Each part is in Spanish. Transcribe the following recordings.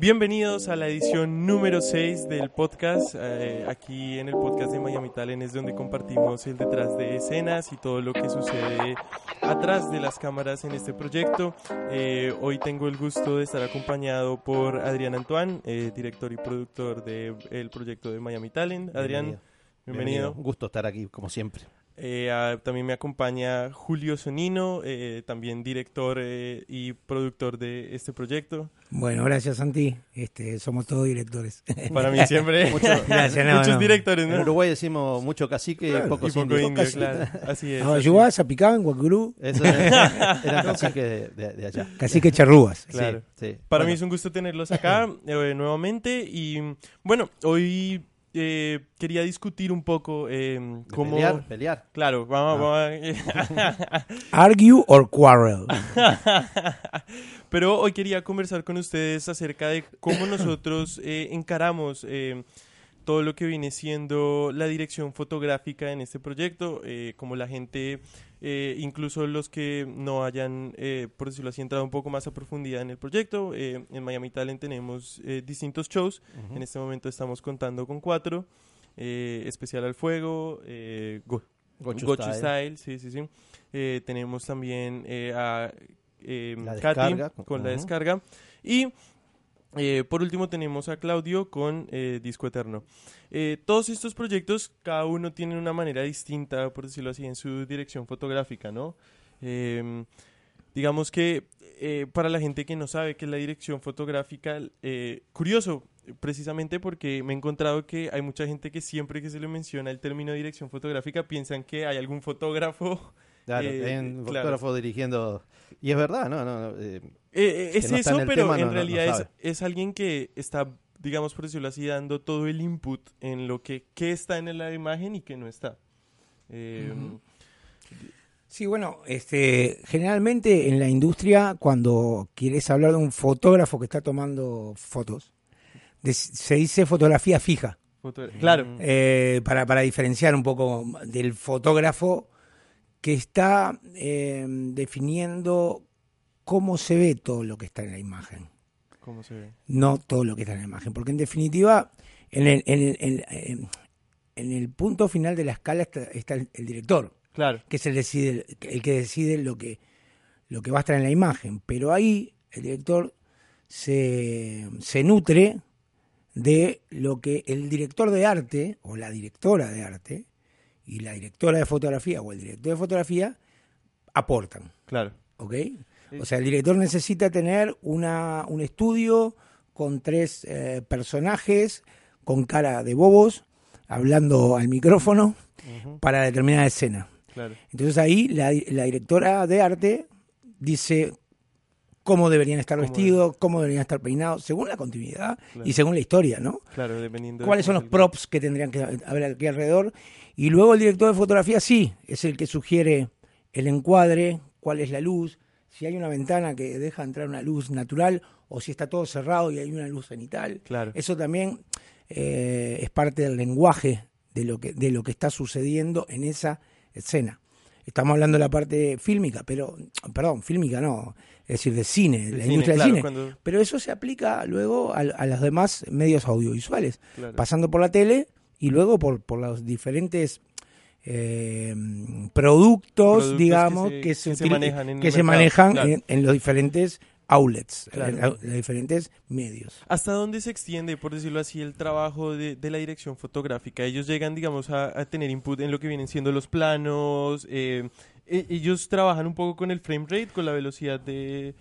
Bienvenidos a la edición número 6 del podcast. Eh, aquí en el podcast de Miami Talent es donde compartimos el detrás de escenas y todo lo que sucede atrás de las cámaras en este proyecto. Eh, hoy tengo el gusto de estar acompañado por Adrián Antoine, eh, director y productor del proyecto de Miami Talent. Adrián, bienvenido. Un gusto estar aquí, como siempre. Eh, también me acompaña Julio Sonino, eh, también director eh, y productor de este proyecto. Bueno, gracias Santi. Este, somos todos directores. Para mí siempre. muchos directores, ¿no? En Uruguay decimos mucho cacique, y poco, indio. claro. Así es. Ayubás, Apicán, Guacurú. Eso era, era cacique de, de, allá. Cacique charrúas. Claro. Sí, Para mí es un gusto tenerlos acá nuevamente. Y bueno, hoy eh, quería discutir un poco eh, cómo... Pelear, pelear. Claro, vamos, a... Argue or quarrel. Pero hoy quería conversar con ustedes acerca de cómo nosotros eh, encaramos eh, todo lo que viene siendo la dirección fotográfica en este proyecto, eh, como la gente, eh, incluso los que no hayan, eh, por decirlo así, entrado un poco más a profundidad en el proyecto. en Miami Talent tenemos distintos shows, en este momento estamos contando con cuatro, Especial al Fuego, Go Gochu, Style. sí, sí, sí. tenemos también a Katy con la descarga y eh, por último tenemos a Claudio con eh, Disco Eterno. Eh, todos estos proyectos, cada uno tiene una manera distinta, por decirlo así, en su dirección fotográfica, ¿no? Em, digamos que para la gente que no sabe qué es la dirección fotográfica, curioso, precisamente porque me he encontrado que hay mucha gente que siempre que se le menciona el término dirección fotográfica piensan que hay algún fotógrafo Claro, hay un fotógrafo dirigiendo. Y es verdad, ¿no? no, eh, es eso, pero en realidad es, alguien que está, digamos por decirlo así, dando todo el input en lo que qué está en la imagen y qué no está. Eh, sí, bueno, este, generalmente en la industria, cuando quieres hablar de un fotógrafo que está tomando fotos, se dice fotografía fija. claro. Eh, para, para diferenciar un poco del fotógrafo que está definiendo cómo se ve todo lo que está en la imagen. ¿Cómo se ve? No todo lo que está en la imagen, porque en definitiva, en el, en el, punto final de la escala está, el, director, claro. que es el, decide, el que decide lo que, lo que va a estar en la imagen, pero ahí el director se, se nutre de lo que el director de arte o la directora de arte y la directora de fotografía o el director de fotografía aportan. Claro. ¿Ok? O sea, el director necesita tener una, un estudio con tres eh, personajes con cara de bobos, hablando al micrófono para determinada escena. Entonces ahí la, directora de arte dice cómo deberían estar vestidos, cómo deberían estar peinados, según la continuidad y según la historia, ¿no? Claro, dependiendo. ¿Cuáles son los props que tendrían que haber aquí alrededor? Y luego el director de fotografía sí, es el que sugiere el encuadre, cuál es la luz, si hay una ventana que deja entrar una luz natural o si está todo cerrado y hay una luz cenital. Claro. Eso también eh, es parte del lenguaje de lo, que, de lo que está sucediendo en esa escena. Estamos hablando de la parte fílmica, pero, perdón, fílmica no, es decir, de cine, la industria del cine. Pero eso se aplica luego a, los demás medios audiovisuales, pasando por la tele y luego por, por los diferentes eh, productos, digamos, que se, manejan, en, que se manejan en, los diferentes outlets, en, los diferentes medios. ¿Hasta dónde se extiende, por decirlo así, el trabajo de, la dirección fotográfica? Ellos llegan, digamos, a, tener input en lo que vienen siendo los planos. Eh, e, ellos trabajan un poco con el frame rate, con la velocidad de,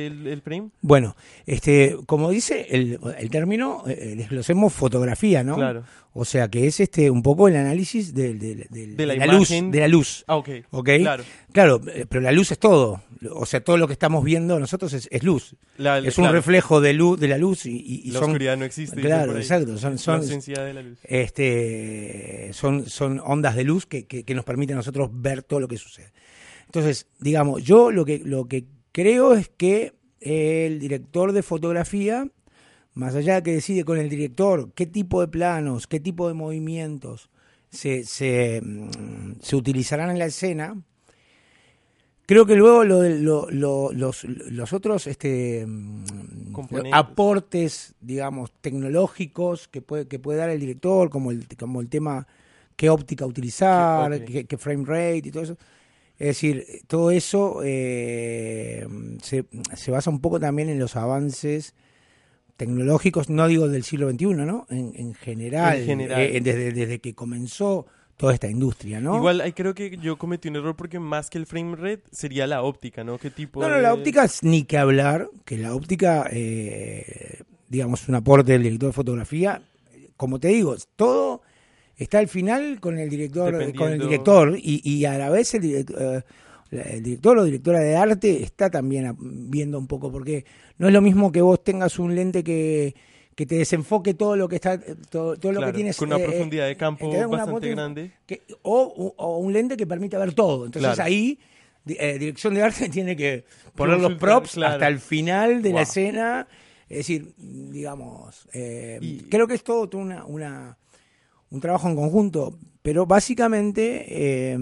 del frame? Bueno, este, como dice el, el término, eh, desglosemos fotografía, ¿no? Claro. O sea que es este un poco el análisis de, la, luz, de la luz. Ah, ok. Claro. Claro, eh, pero la luz es todo. O sea, todo lo que estamos viendo nosotros es, luz. es un reflejo de luz, de la luz y, la oscuridad no existe. Claro, exacto. Son, son, de la luz. Este, son, son ondas de luz que, que, que nos permiten a nosotros ver todo lo que sucede. Entonces, digamos, yo lo que, lo que creo es que el director de fotografía, más allá de que decide con el director qué tipo de planos, qué tipo de movimientos se, se, mm, se utilizarán en la escena, Creo que luego lo, los, los, otros este, mm, aportes, digamos, tecnológicos que puede, que puede dar el director, como el, como el tema qué óptica utilizar, qué, frame rate y todo eso. Es decir, todo eso eh, se, se, basa un poco también en los avances tecnológicos, no digo del siglo XXI, ¿no? En, en general, eh, desde, desde que comenzó toda esta industria, ¿no? Igual ahí creo que yo cometí un error porque más que el frame rate sería la óptica, ¿no? ¿Qué tipo No, no, la óptica es ni que hablar, que la óptica, eh, digamos, un aporte del director de fotografía, como te digo, todo está al final con el director, con el director y, y a la vez el, eh, el director o directora de arte está también viendo un poco, porque no es lo mismo que vos tengas un lente que que te desenfoque todo lo que está todo, todo lo que tienes con una eh, profundidad de campo bastante grande. o, o, un lente que permita ver todo. Entonces ahí eh, dirección de arte tiene que poner los props hasta el final de la escena. Es decir digamos eh, creo que es todo una, una un trabajo en conjunto. Pero básicamente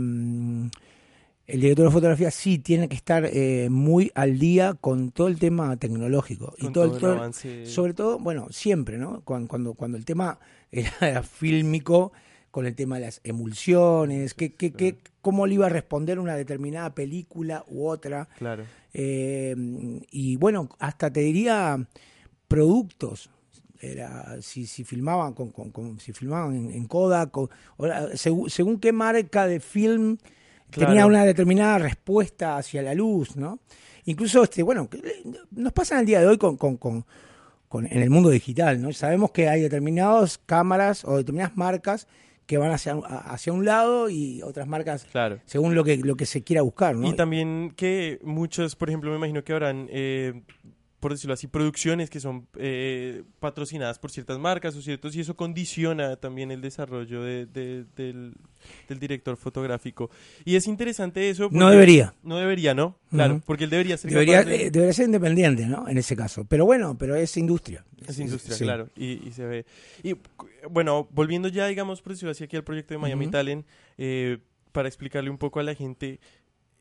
el director de fotografía sí tiene que estar eh, muy al día con todo el tema tecnológico y todo, el avance. sobre todo bueno siempre no cuando cuando, el tema era fílmico con el tema de las emulsiones que, que, cómo le iba a responder una determinada película u otra. Claro. Eh, y bueno hasta te diría productos era si, si filmaban con, con, si filmaban en, Kodak o, según, según qué marca de film tenía una determinada respuesta hacia la luz, ¿no? Incluso, este, bueno, nos pasa en el día de hoy con, con, con, en el mundo digital, ¿no? Sabemos que hay determinadas cámaras o determinadas marcas que van hacia, hacia un lado y otras marcas claro. según lo que, lo que se quiera buscar, ¿no? Y también que muchos, por ejemplo, me imagino que habrán eh, por decirlo así, producciones que son eh, patrocinadas por ciertas marcas o ciertos, y eso condiciona también el desarrollo de, del, director fotográfico. Y es interesante eso. No debería. No debería, ¿no? Claro, porque él debería ser. Debería, eh, debería ser independiente, ¿no? En ese caso. Pero bueno, pero es industria. Es, industria, claro. Y, se ve. Y bueno, volviendo ya, digamos, por decirlo así, aquí al proyecto de Miami Talent, eh, para explicarle un poco a la gente,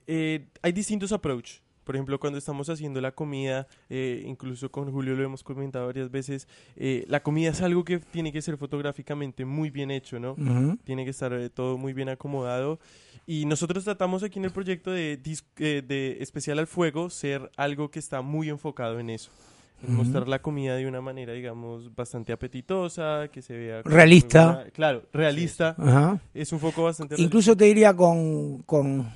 hay distintos approaches por ejemplo, cuando estamos haciendo la comida, eh, incluso con Julio lo hemos comentado varias veces, eh, la comida es algo que tiene que ser fotográficamente muy bien hecho, ¿no? Tiene que estar eh, todo muy bien acomodado. Y nosotros tratamos aquí en el proyecto de, de Especial al Fuego ser algo que está muy enfocado en eso. En mostrar la comida de una manera, digamos, bastante apetitosa, que se vea... Realista. claro, realista. Es un foco bastante... Incluso te diría con, con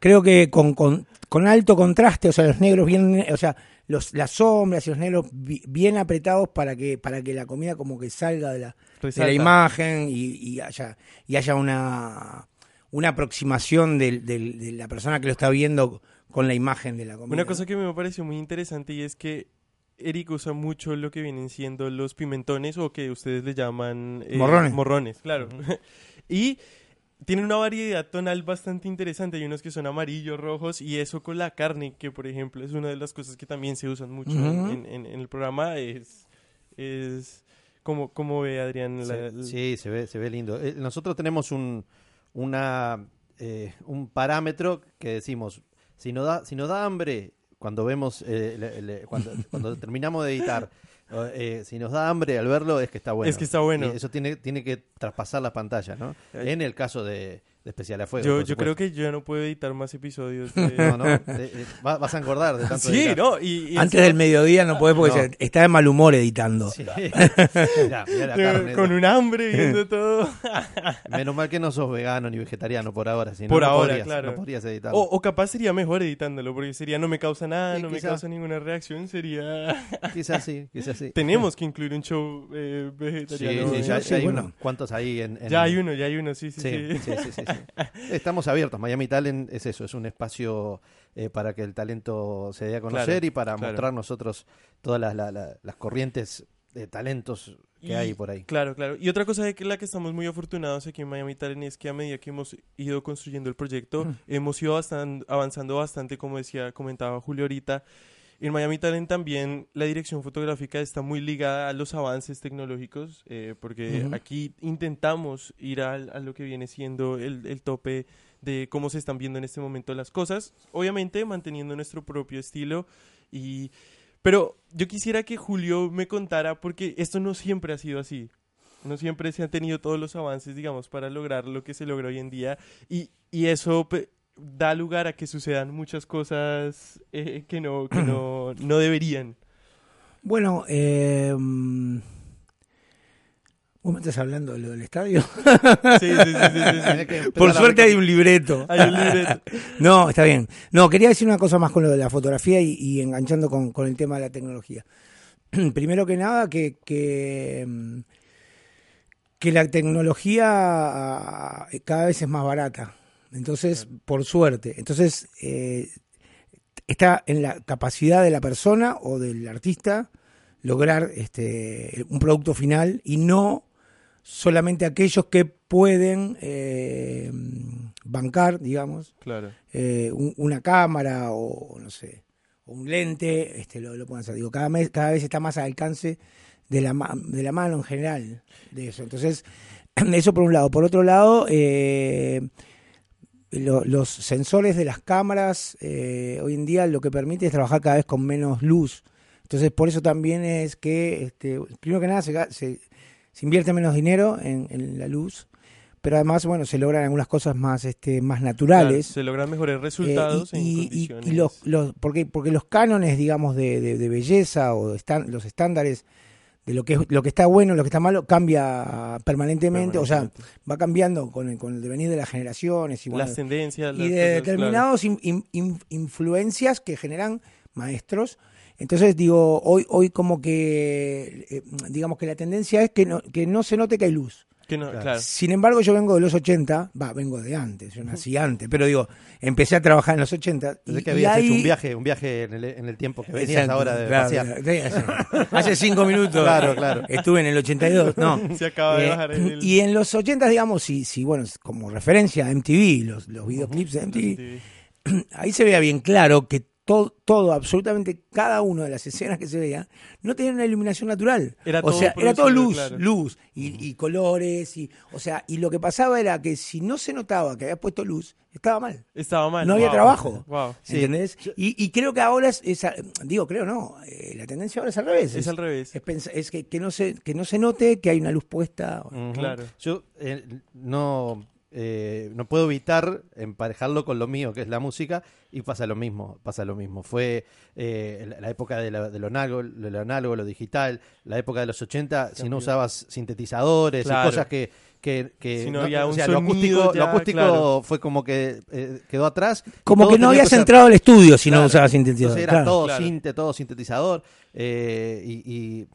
creo que con, con, con, alto contraste, o sea, los negros bien, o sea, los, las sombras y los negros bien apretados para que, para que la comida como que salga de la, de la imagen y, y, haya, y haya una, una aproximación de, de, la persona que lo está viendo con la imagen de la comida. Una cosa que me pareció muy interesante y es que Eric usa mucho lo que vienen siendo los pimentones o que ustedes le llaman eh, morrones. morrones, claro. y tiene una variedad tonal bastante interesante. Hay unos que son amarillos, rojos, y eso con la carne, que por ejemplo es una de las cosas que también se usan mucho en, el programa, es, es como, como ve Adrián. sí, se ve, se ve lindo. Eh, nosotros tenemos un, una, eh, un parámetro que decimos, si nos da, si nos da hambre cuando vemos, eh, cuando, cuando terminamos de editar, eh, si nos da hambre al verlo es que está bueno. Es que está bueno. eso tiene, tiene que traspasar la pantalla, ¿no? En el caso de, de especial a fuego. Yo, yo creo que yo ya no puedo editar más episodios. no, no, eh, eh, vas a engordar de tanto Sí, ¿no? Y, Antes del mediodía no puedes porque está de mal humor editando. Sí. Con un hambre viendo todo. Menos mal que no sos vegano ni vegetariano por ahora. Si por no, ahora, podrías, claro. No podrías editarlo. O, o, capaz sería mejor editándolo porque sería no me causa nada, no me causa ninguna reacción. Sería. quizás sí, quizás sí. Tenemos que incluir un show eh, vegetariano. Sí, ya, hay uno. ¿Cuántos hay en, Ya hay uno, ya hay uno, sí, sí. sí, sí, sí Estamos abiertos. Miami Talent es eso, es un espacio eh, para que el talento se dé a conocer y para mostrar nosotros todas las, corrientes de talentos que hay por ahí. Claro, claro. Y otra cosa de que la que estamos muy afortunados aquí en Miami Talent es que a medida que hemos ido construyendo el proyecto, hemos ido avanzando bastante, como decía, comentaba Julio ahorita, En Miami Talent también la dirección fotográfica está muy ligada a los avances tecnológicos, eh, porque Ujú. aquí intentamos ir al- a, lo que viene siendo el, el tope de cómo se están viendo en este momento las cosas, obviamente manteniendo nuestro propio estilo y... Pero yo quisiera que Julio me contara, porque esto no siempre ha sido así. No siempre se han tenido todos los avances, digamos, para lograr lo que se logra hoy en día. Y, y eso da lugar a que sucedan muchas cosas eh, que no, que no, no deberían. Bueno, eh, mm, ¿vos me estás hablando de lo del estadio? Sí, sí, sí, sí, sí, Por suerte hay un libreto. Hay un libreto. No, está bien. No, quería decir una cosa más con lo de la fotografía y, y enganchando con, con el tema de la tecnología. Primero que nada, que, que, mm, que la tecnología ah, cada vez es más barata. Entonces, por suerte. Entonces, eh, está en la capacidad de la persona o del artista lograr este, un producto final y no solamente aquellos que pueden eh, bancar, digamos, Claro. eh, un- una cámara o no sé, o un lente, este, lo, lo pueden hacer. Digo, cada, mes, cada vez está más al alcance de la, ma- de la mano en general de eso. Entonces, eso por un lado. Por otro lado, eh, lo- los sensores de las cámaras eh, hoy en día lo que permite es trabajar cada vez con menos luz. Entonces, por eso también es que, este, primero que nada, se, se, se invierte menos dinero en, en la luz, pero además, bueno, se logran algunas cosas más, este, más Claro, naturales. se logran mejores Eh, resultados y, en y- condiciones. y los, los- porque, porque los cánones, digamos, de, de- de belleza o de estan- los estándares de lo que es, lo que está bueno, lo que está malo, cambia permanentemente, o sea, va cambiando con el, con el devenir de las generaciones y, bueno, las tendencias. y de in- in- influencias que generan maestros. Entonces digo, hoy hoy como que eh, digamos que la tendencia es que no, que no se note que hay luz. Que no, Claro. claro. Sin embargo, yo vengo de los 80, va, vengo de antes, yo nací antes, pero digo, empecé a trabajar en los 80 y, Pensé que y habías ahí- hecho un viaje, un viaje en el, en el tiempo que venías Exacto, ahora de claro, pasear. hace, cinco minutos. Claro, claro. Estuve en el 82, no. Se acaba de Eh, bajar el... Y en los 80, digamos, si, si bueno, como referencia a MTV, los, los videoclips de MTV, ahí se veía bien claro que todo, todo, absolutamente cada una de las escenas que se veía, no tenía una iluminación natural. Era o todo sea, era todo luz, claro. luz y, y colores. y O sea, y lo que pasaba era que si no se notaba que había puesto luz, estaba mal. Estaba mal. No había Wow. trabajo. Wow. Sí. ¿Entendés? Y, y creo que ahora es, digo, creo no, eh, la tendencia ahora es al revés. Es al revés. Es, que, que no se, que no se note que hay una luz puesta. Claro. Yo eh, no, eh, no puedo evitar emparejarlo con lo mío, que es la música, y pasa lo mismo, pasa lo mismo. Fue eh, la, época de, la- de lo análogo, de lo análogo, lo digital, la época de los 80, si no usabas sintetizadores Claro. y cosas que... que, que- Si no había un lo sonido acústico, ya, lo acústico claro. fue como que eh, quedó atrás. Como que no habías ser- entrado al estudio si no Claro. usabas sintetizador. Entonces era claro. todo Claro. sinte, todo sintetizador. eh, y y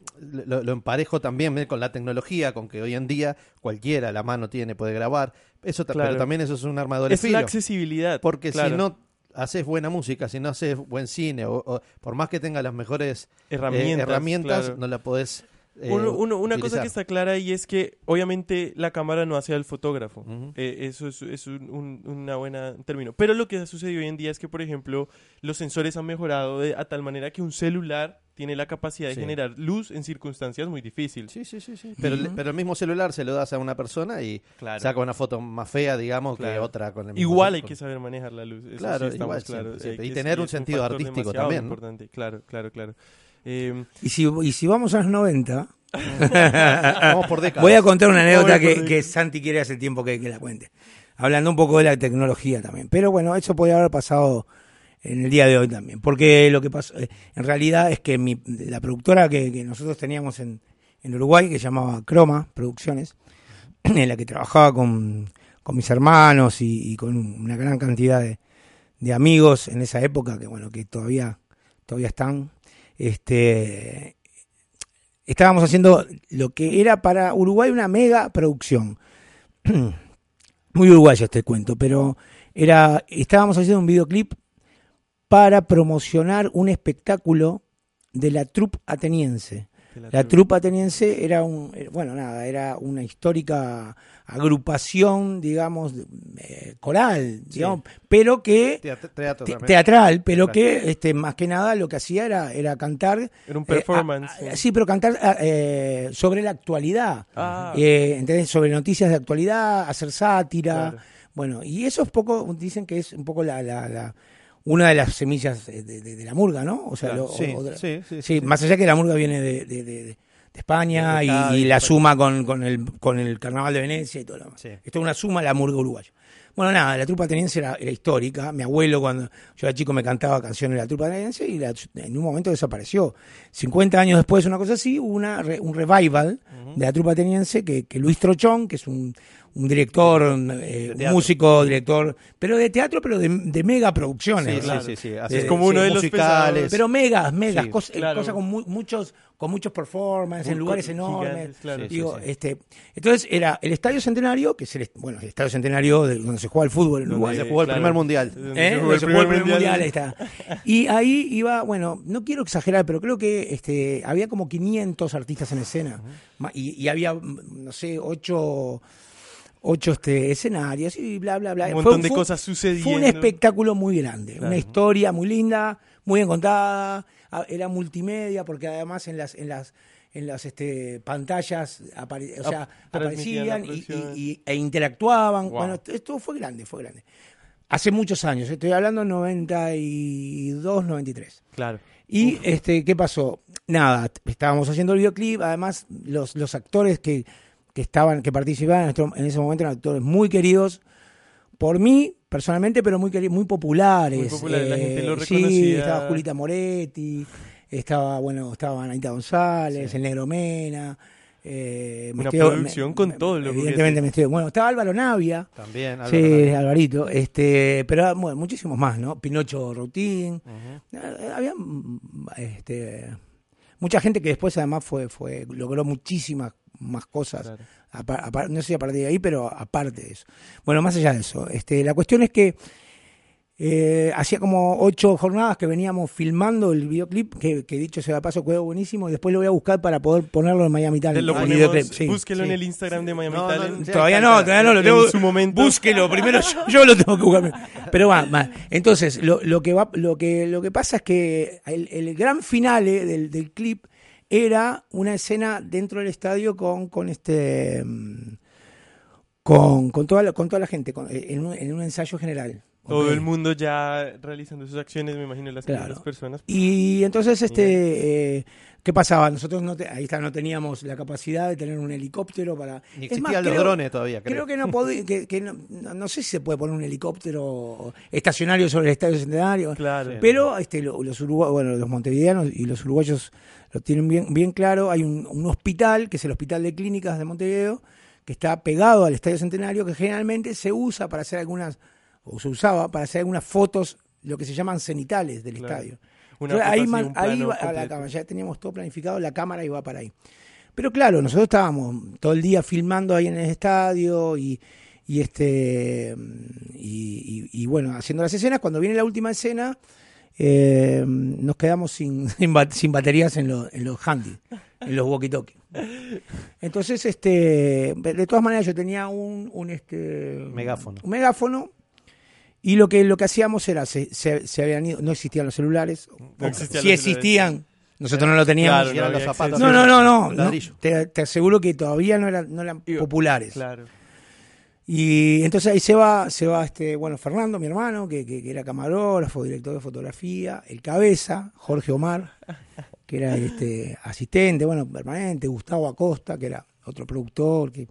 lo, lo emparejo también eh, con la tecnología, con que hoy en día cualquiera la mano tiene, puede grabar. Eso ta- Claro. Pero también eso es un arma de doble Es la accesibilidad. Porque claro. si no haces buena música, si no haces buen cine, o, o por más que tengas las mejores eh, herramientas, herramientas, claro. no la podés. Eh, Uno- uno- una cosa que está clara y es que obviamente la cámara no hace al fotógrafo. Eh, eso es, es un, un- una buena término. Pero lo que ha sucedido hoy en día es que, por ejemplo, los sensores han mejorado de, a tal manera que un celular tiene la capacidad de Sí. generar luz en circunstancias muy difíciles. Sí, sí, sí, sí. Pero, el- pero el mismo celular se lo das a una persona y Claro. saca una foto más fea, digamos, que otra con el mismo Igual hay que saber manejar la luz. Eso Claro, sí igual siempre, siempre. Y tener un sentido artístico también, ¿no? Importante. Claro, claro, claro. Eh, Y si, y si vamos a los 90, Vamos por décadas. voy a contar una anécdota que, Santi quiere hace tiempo que, que la cuente. Hablando un poco de la tecnología también. Pero bueno, eso podría haber pasado en el día de hoy también. Porque lo que pasó, eh, en realidad es que mi, la productora que, que nosotros teníamos en, en Uruguay, que se llamaba Croma Producciones, en la que trabajaba con, con mis hermanos y, y con una gran cantidad de, de amigos en esa época, que bueno, que todavía, todavía están, este estábamos haciendo lo que era para Uruguay una mega producción. Muy uruguayo este cuento, pero era estábamos haciendo un videoclip para promocionar un espectáculo de la troupe ateniense. La trupa ateniense era un, eh, bueno, nada, era una histórica agrupación, digamos, eh, coral, digamos, pero que Teatro, teatro te- también. teatral, pero que este más que nada lo que hacía era era cantar Era un eh, performance. a- a- sí, pero cantar eh, sobre la actualidad. Ah. ¿entendés? Sobre noticias de actualidad, hacer sátira. Claro. Bueno, y eso es poco, dicen que es un poco la, la, la- una de las semillas de, de- de la murga, ¿no? O sea, Claro. lo- Sí, o- sí, sí, más allá que la murga viene de, España y, la suma con, con, el, con el carnaval de Venecia y todo lo demás. Esto es una suma la murga uruguaya. Bueno, nada, la trupa ateniense era, era histórica. Mi abuelo, cuando yo era chico, me cantaba canciones de la trupa ateniense y la- en un momento desapareció. 50 años después, una cosa así, hubo una, un revival de la trupa ateniense que, que Luis Trochón, que es un, un director, un, eh, músico, director, pero de teatro, pero de, de mega producciones. Sí, sí, sí, sí. Es como uno de los musicales. pesados. Pero megas, megas, Sí, cosas claro. cosas con mu- muchos con muchos performances en lugares enormes. gigantes, claro. Digo, sí. este, entonces era el Estadio Centenario, que es el, bueno, el Estadio Centenario de donde se juega el fútbol en Donde Uruguay. se jugó el claro. primer mundial. Donde ¿Eh? se jugó Donde el se jugó primer mundial. ahí está. Y ahí iba, bueno, no quiero exagerar, pero creo que este, había como 500 artistas en escena. Y, y había, mm, no sé, ocho, ocho este, escenarios y bla, bla, bla. Un Fue- montón de fue- cosas sucediendo. Fue un espectáculo muy grande, Claro. una historia muy linda, muy bien contada, era multimedia porque además en las en las en las este, pantallas apare- o sea, aparecían y, producción. y- y- e interactuaban. Wow. Bueno, esto fue grande, fue grande. Hace muchos años, estoy hablando 92, 93. Claro. Y este, ¿qué pasó? Nada, estábamos haciendo el videoclip, además los, los actores que, que estaban, que participaban en, nuestro- en ese momento eran actores muy queridos por mí, personalmente, pero muy muy populares. Muy populares, la gente lo Sí, reconocía. estaba Julita Moretti, estaba, bueno, estaba Anita González, el Negro Mena. eh, me Una estoy- producción con todo lo que Evidentemente me estoy. Bueno, estaba Álvaro Navia. También. Álvaro Sí, Navia. Alvarito, este, pero bueno, muchísimos más, ¿no? Pinocho Routín, eh, había mm, este, mucha gente que después además fue, fue, logró muchísimas más cosas, Claro. no sé si a partir de ahí, pero aparte de eso. Bueno, más allá de eso, este, la cuestión es que eh, hacía como ocho jornadas que veníamos filmando el videoclip, que, que dicho sea de paso quedó buenísimo, y después lo voy a buscar para poder ponerlo en Miami Talent. lo el ponemos, videoclip, sí. búsquelo en el Instagram de Miami No, no, Talent. Todavía no, todavía no, lo En tengo. su momento. Búsquelo, primero yo, yo lo tengo que buscar. Pero va, va. Entonces, lo, lo que va, lo que, lo que pasa es que el, el gran finale del, del clip era una escena dentro del estadio con, con este mm, con, con toda la, con toda la gente, con- en, un, en un ensayo general. Todo el mundo ya realizando sus acciones, me imagino, las, Claro. personas. Y entonces, este, eh, ¿qué pasaba? Nosotros no, te- ahí está, no teníamos la capacidad de tener un helicóptero para. Ni existían más, los creo- drones todavía, creo. Creo que no podía, que, que no, no- no sé si se puede poner un helicóptero estacionario sobre el Estadio Centenario. Claro. Pero este, lo- los uruguayos, bueno, los montevideanos y los uruguayos lo tienen bien, bien claro. Hay un, un hospital, que es el Hospital de Clínicas de Montevideo, que está pegado al Estadio Centenario, que generalmente se usa para hacer algunas, o se usaba para hacer algunas fotos, lo que se llaman cenitales del Claro. estadio. Una Entonces, ahí man- ahí va a la cámara, ya teníamos todo planificado, la cámara iba para ahí. Pero claro, nosotros estábamos todo el día filmando ahí en el estadio y, y este y, y- y, bueno, haciendo las escenas. Cuando viene la última escena, eh, nos quedamos sin, sin, ba- sin baterías en, los en los handy, en los walkie-talkie. Entonces, este, de todas maneras, yo tenía un, un este Megáfono. un megáfono y lo que lo que hacíamos era se, se, se habían ido, no existían los celulares, No existían si los existían, nosotros no lo teníamos. Claro, no los zapatos. No, no, no, no. no. Ladrillo. Te, te aseguro que todavía no eran, no eran Iba- populares. Claro. Y entonces ahí se va, se va este, bueno, Fernando, mi hermano, que, que, que era camarógrafo, director de fotografía, el cabeza, Jorge Omar, que era este asistente, bueno, permanente, Gustavo Acosta, que era otro productor, que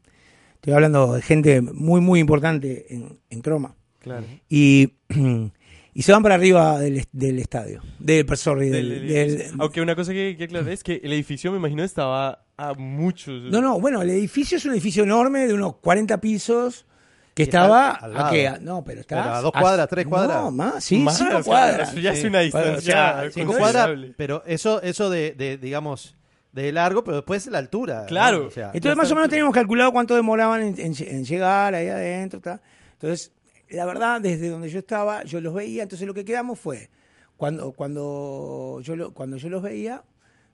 estoy hablando de gente muy, muy importante en, en Croma. Claro. Y, y se van para arriba del, est- del estadio, del, sorry, del, Del- del- Aunque una cosa que, que aclarar es que el edificio, me imagino, estaba a muchos. No, no, bueno, el edificio es un edificio enorme de unos 40 pisos que estaba al a lado. qué? A- no, pero está Pero a dos cuadras, tres cuadras. No, más, sí, Más, cinco cuadras. Eso ya es una distancia. Bueno, o sea, Cinco cuadras, pero eso, eso de, de, digamos, de largo, pero después la altura. ¿no? Claro. O sea, Entonces más o menos teníamos calculado cuánto demoraban en, en- en llegar ahí adentro. Entonces, la verdad, desde donde yo estaba, yo los veía. Entonces lo que quedamos fue, cuando, cuando, yo, lo- cuando yo los veía,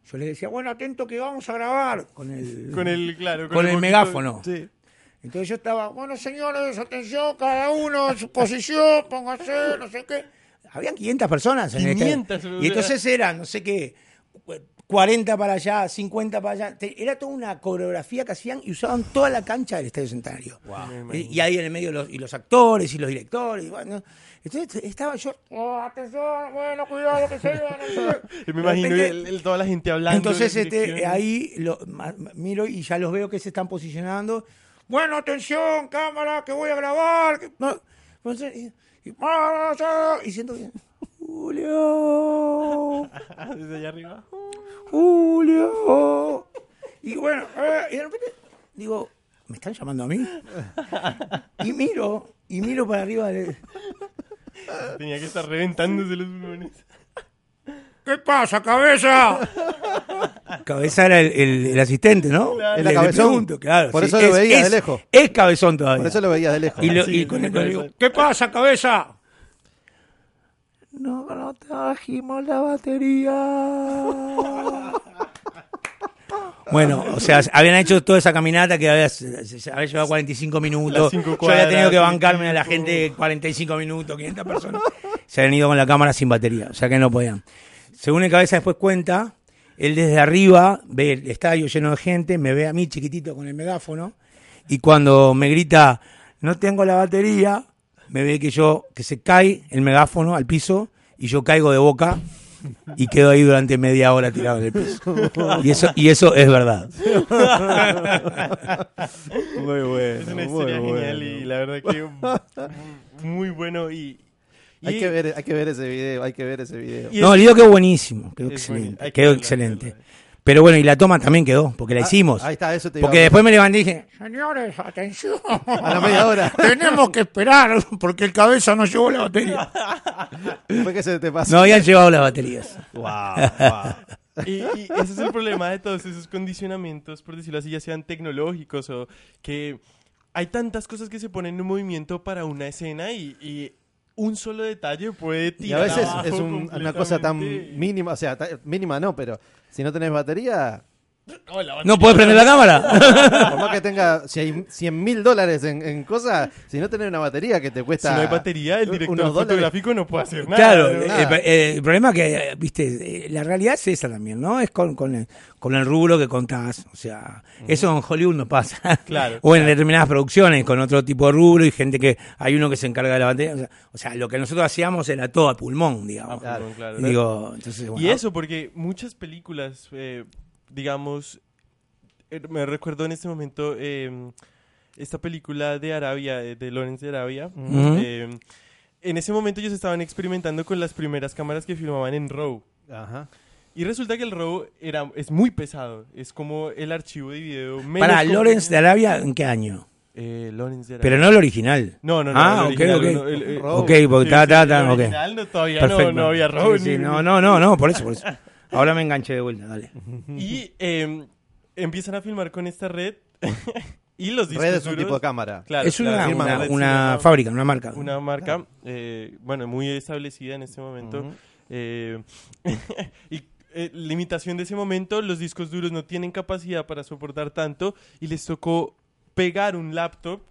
yo les decía, bueno, atento que vamos a grabar con el, Con el, claro, con el megáfono. Sí. Entonces yo estaba, bueno, señores, atención, cada uno en su posición, póngase, no sé qué. Habían 500 personas en el 500, estadio. o sea. Y entonces eran, no sé qué, 40 para allá, 50 para allá. Era toda una coreografía que hacían y usaban toda la cancha del Estadio Centenario. Y, y ahí en el medio los, y los actores y los directores. y bueno. Entonces estaba yo, "Oh, atención, bueno, cuidado que se qué". Me De imagino repente- el- el- toda la gente hablando. entonces este, ahí lo, miro y ya los veo que se están posicionando. Bueno, atención, cámara, que voy a grabar. que- no. Entonces, y, y- ah, y siento que... Julio, Desde allá arriba. Julio. Y bueno, eh, y de repente digo, ¿me están llamando a mí? Y miro, y miro para arriba. de- Tenía que estar reventándose los pulmones. ¿Qué pasa, cabeza? Cabeza era el, el- el asistente, ¿no? Claro. Era le cabezón. pregunto, claro, Por sí, eso lo es- veía de lejos. Es cabezón todavía. Por eso lo veías de lejos. Y, lo- Sí, y con el digo, ¿qué pasa, cabeza? No, no trajimos la batería. Bueno, o sea, habían hecho toda esa caminata que había, llevado 45 minutos. Yo había tenido que bancarme a la gente 45 minutos, 500 personas. Se habían ido con la cámara sin batería, o sea que no podían. Según el cabeza después cuenta, él desde arriba ve el estadio lleno de gente, me ve a mí chiquitito con el megáfono, y cuando me grita, no tengo la batería, me ve que yo, que se cae el megáfono al piso, y yo caigo de boca, y quedo ahí durante media hora tirado en el piso. Y eso, y eso es verdad. Muy bueno. Es una historia genial y la verdad que muy bueno y... y- Hay que, ver, hay que ver ese video, hay que ver ese video. No, el video quedó buenísimo, quedó Es excelente, quedó excelente. verlo. Pero bueno, y la toma también quedó, porque la hicimos. Ah, Ahí está, eso te Porque a- después me levanté y dije, señores, atención. A la media hora. Tenemos que esperar porque el cabeza no llevó la batería. Después que se te pasó. No habían llevado las baterías. Wow, wow. Y, y ese es el problema de todos esos condicionamientos, por decirlo así, ya sean tecnológicos o que hay tantas cosas que se ponen en movimiento para una escena y, y un solo detalle puede Y tirar a veces abajo es un- una cosa tan mínima, o sea, mínima no, pero si no tenés batería, No, la ¿No batería- puedes prender la cámara? por más que tenga, si hay 100 mil dólares en, en cosas, si no tenés una batería que te Si cuesta... no hay batería, el director fotográfico no puede hacer nada. Claro, ¿no? el, nada. el- el problema es que, eh, viste, eh, la realidad es esa también, ¿no? Es con, con, el, con el rubro que contás. O sea, eso en Hollywood no pasa. Claro, o en determinadas producciones con otro tipo de rubro y gente que hay uno que se encarga de la batería. O sea, o sea, lo que nosotros hacíamos era todo a pulmón, digamos. Ah, claro. Digo, entonces, bueno, Y eso, porque muchas películas, eh, digamos, eh, me recuerdo en este momento eh, esta película de Arabia, eh, de Lawrence de Arabia. Eh, en ese momento ellos estaban experimentando con las primeras cámaras que filmaban en RAW. Ajá. Y resulta que el RAW era, es muy pesado. Es como el archivo de video menos Para. Lawrence de Arabia, ¿en qué año? Eh, Lawrence de Arabia. Pero no el original. No, no, no. Ah, el ok, original, ok. no, el- el- RAW. Ok, porque Sí, ta, ta, el ta, ok. original no, todavía Perfecto. no, no había RAW. Sí, sí, ni- no, no, no, no, por eso, por eso. Ahora me enganché de vuelta, dale. Y eh, empiezan a filmar con esta red y los discos Red es un duros- tipo de cámara. Claro, es una, claro, una, Red sí, una fábrica, una marca. una marca, eh, bueno, muy establecida en este momento. Ujú. eh, y eh, limitación de ese momento, los discos duros no tienen capacidad para soportar tanto y les tocó pegar un laptop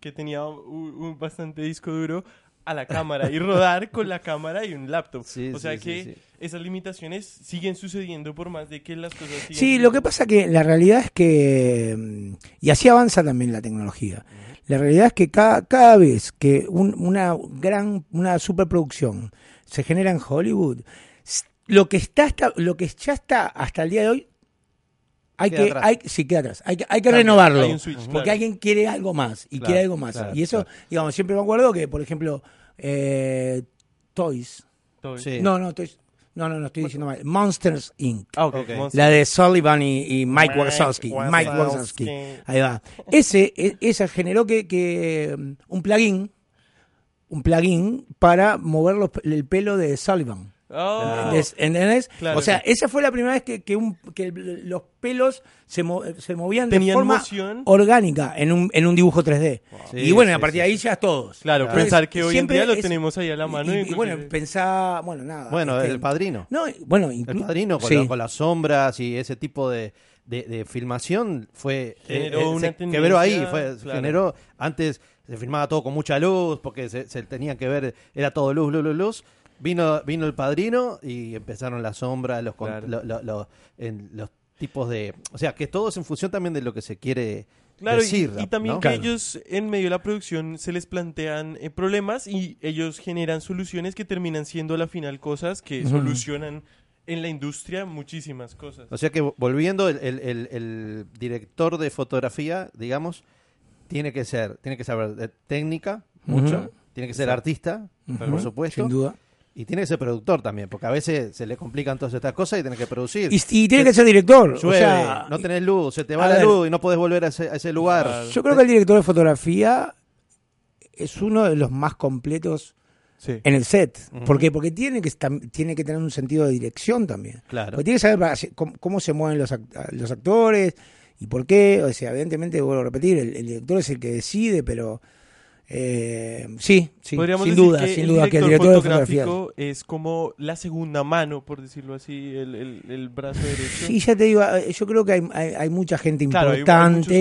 que tenía un, un bastante disco duro a la cámara y rodar con la cámara y un laptop. Sí, o sea sí, que sí. esas limitaciones siguen sucediendo por más de que las cosas sigan Sí, lo que pasa que la realidad es que, mm, y así avanza también la tecnología, la realidad es que cada, cada vez que un- una gran, una superproducción se genera en Hollywood, lo que está hasta, lo que ya está hasta el día de hoy, hay Queda que, atrás. hay, sí, queda atrás, hay que, hay que Cambia, renovarlo, hay un switch, porque claro. alguien quiere algo más, y Claro, quiere algo más, claro, y eso, claro. digamos, siempre me acuerdo que, por ejemplo, eh, Toys, bien. Sí. no, no, Toys, no, no, no, estoy diciendo mal, Monsters Inc. Ah, ok. Ok. Monster. La de Sullivan y, y Mike Wazowski. Mike Wazowski. Wazowski. Ahí va. Ese, e- esa generó que, que um, un plugin, un plugin para mover los- el pelo de Sullivan. Ah, ¿Entendés? O sea, esa fue la primera vez que, que, un- que el- los pelos se, mo- se movían de forma orgánica en un, en un dibujo 3D. Sí, y bueno, sí, a partir sí, de ahí ya todos. Claro, Claro. pensar que hoy en día lo es- tenemos ahí a la mano. Y, en y bueno, pensá, bueno, nada. Bueno, este, el padrino. No, bueno, El padrino con, sí. la- con las sombras y ese tipo de, de, de filmación fue Generó eh, eh, una se quebró ahí, tendencia, fue, claro. generó antes se filmaba todo con mucha luz porque se, se tenían que ver era todo luz, luz, luz, luz. Vino vino el padrino y empezaron las sombras, los con- Claro. lo- lo- lo- en los tipos de, o sea, que todo es en función también de lo que se quiere Claro, y- decir, y, también ¿no? que Claro. ellos en medio de la producción se les plantean eh, problemas y ellos generan soluciones que terminan siendo a la final cosas que solucionan en la industria muchísimas cosas. O sea que vo- volviendo, el, el- el- el director de fotografía, digamos, tiene que ser, tiene que saber de técnica, mucho, Ujú. tiene que ser artista, por supuesto, Sin duda. Y tiene que ser productor también, porque a veces se le complican todas estas cosas y tiene que producir. Y, y tiene que ser director. Llueve, o sea, no tenés luz, se te va la ver. luz y no podés volver a ese, a ese lugar. Yo creo que el director de fotografía es uno de los más completos Sí. en el set. Ujú. ¿Por qué? Porque tiene que, tiene que tener un sentido de dirección también. Claro. Porque tiene que saber para- cómo, cómo se mueven los, act- los actores y por qué. O sea, evidentemente, vuelvo a repetir, el, el director es el que decide, pero eh, sí, sí, Podríamos sin duda, que sin duda que el director de fotografía. es como la segunda mano, por decirlo así, el, el- el brazo derecho. Sí, ya te digo, eh, yo creo que hay, hay, hay mucha gente Claro, hay- hay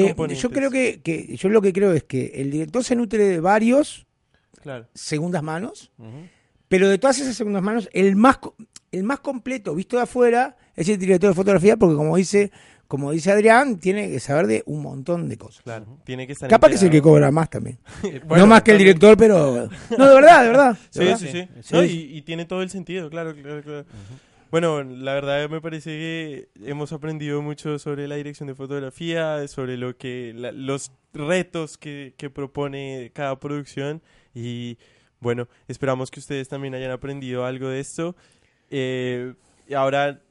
importante. yo creo que, que, yo lo que creo es que el director se nutre de varios Claro. segundas manos, pero de todas esas segundas manos, el más, el más completo visto de afuera es el director de fotografía, porque como dice, como dice Adrián, tiene que saber de un montón de cosas. Claro, tiene que estar Capaz que es el que cobra más también. Bueno, no más que el director, pero... No, de verdad, de verdad. de Sí, verdad. sí, sí. Sí. No, y, y tiene todo el sentido, claro, claro, claro. Bueno, la verdad me parece que hemos aprendido mucho sobre la dirección de fotografía, sobre lo que la- los retos que, que propone cada producción y bueno, esperamos que ustedes también hayan aprendido algo de esto. Eh, y ahora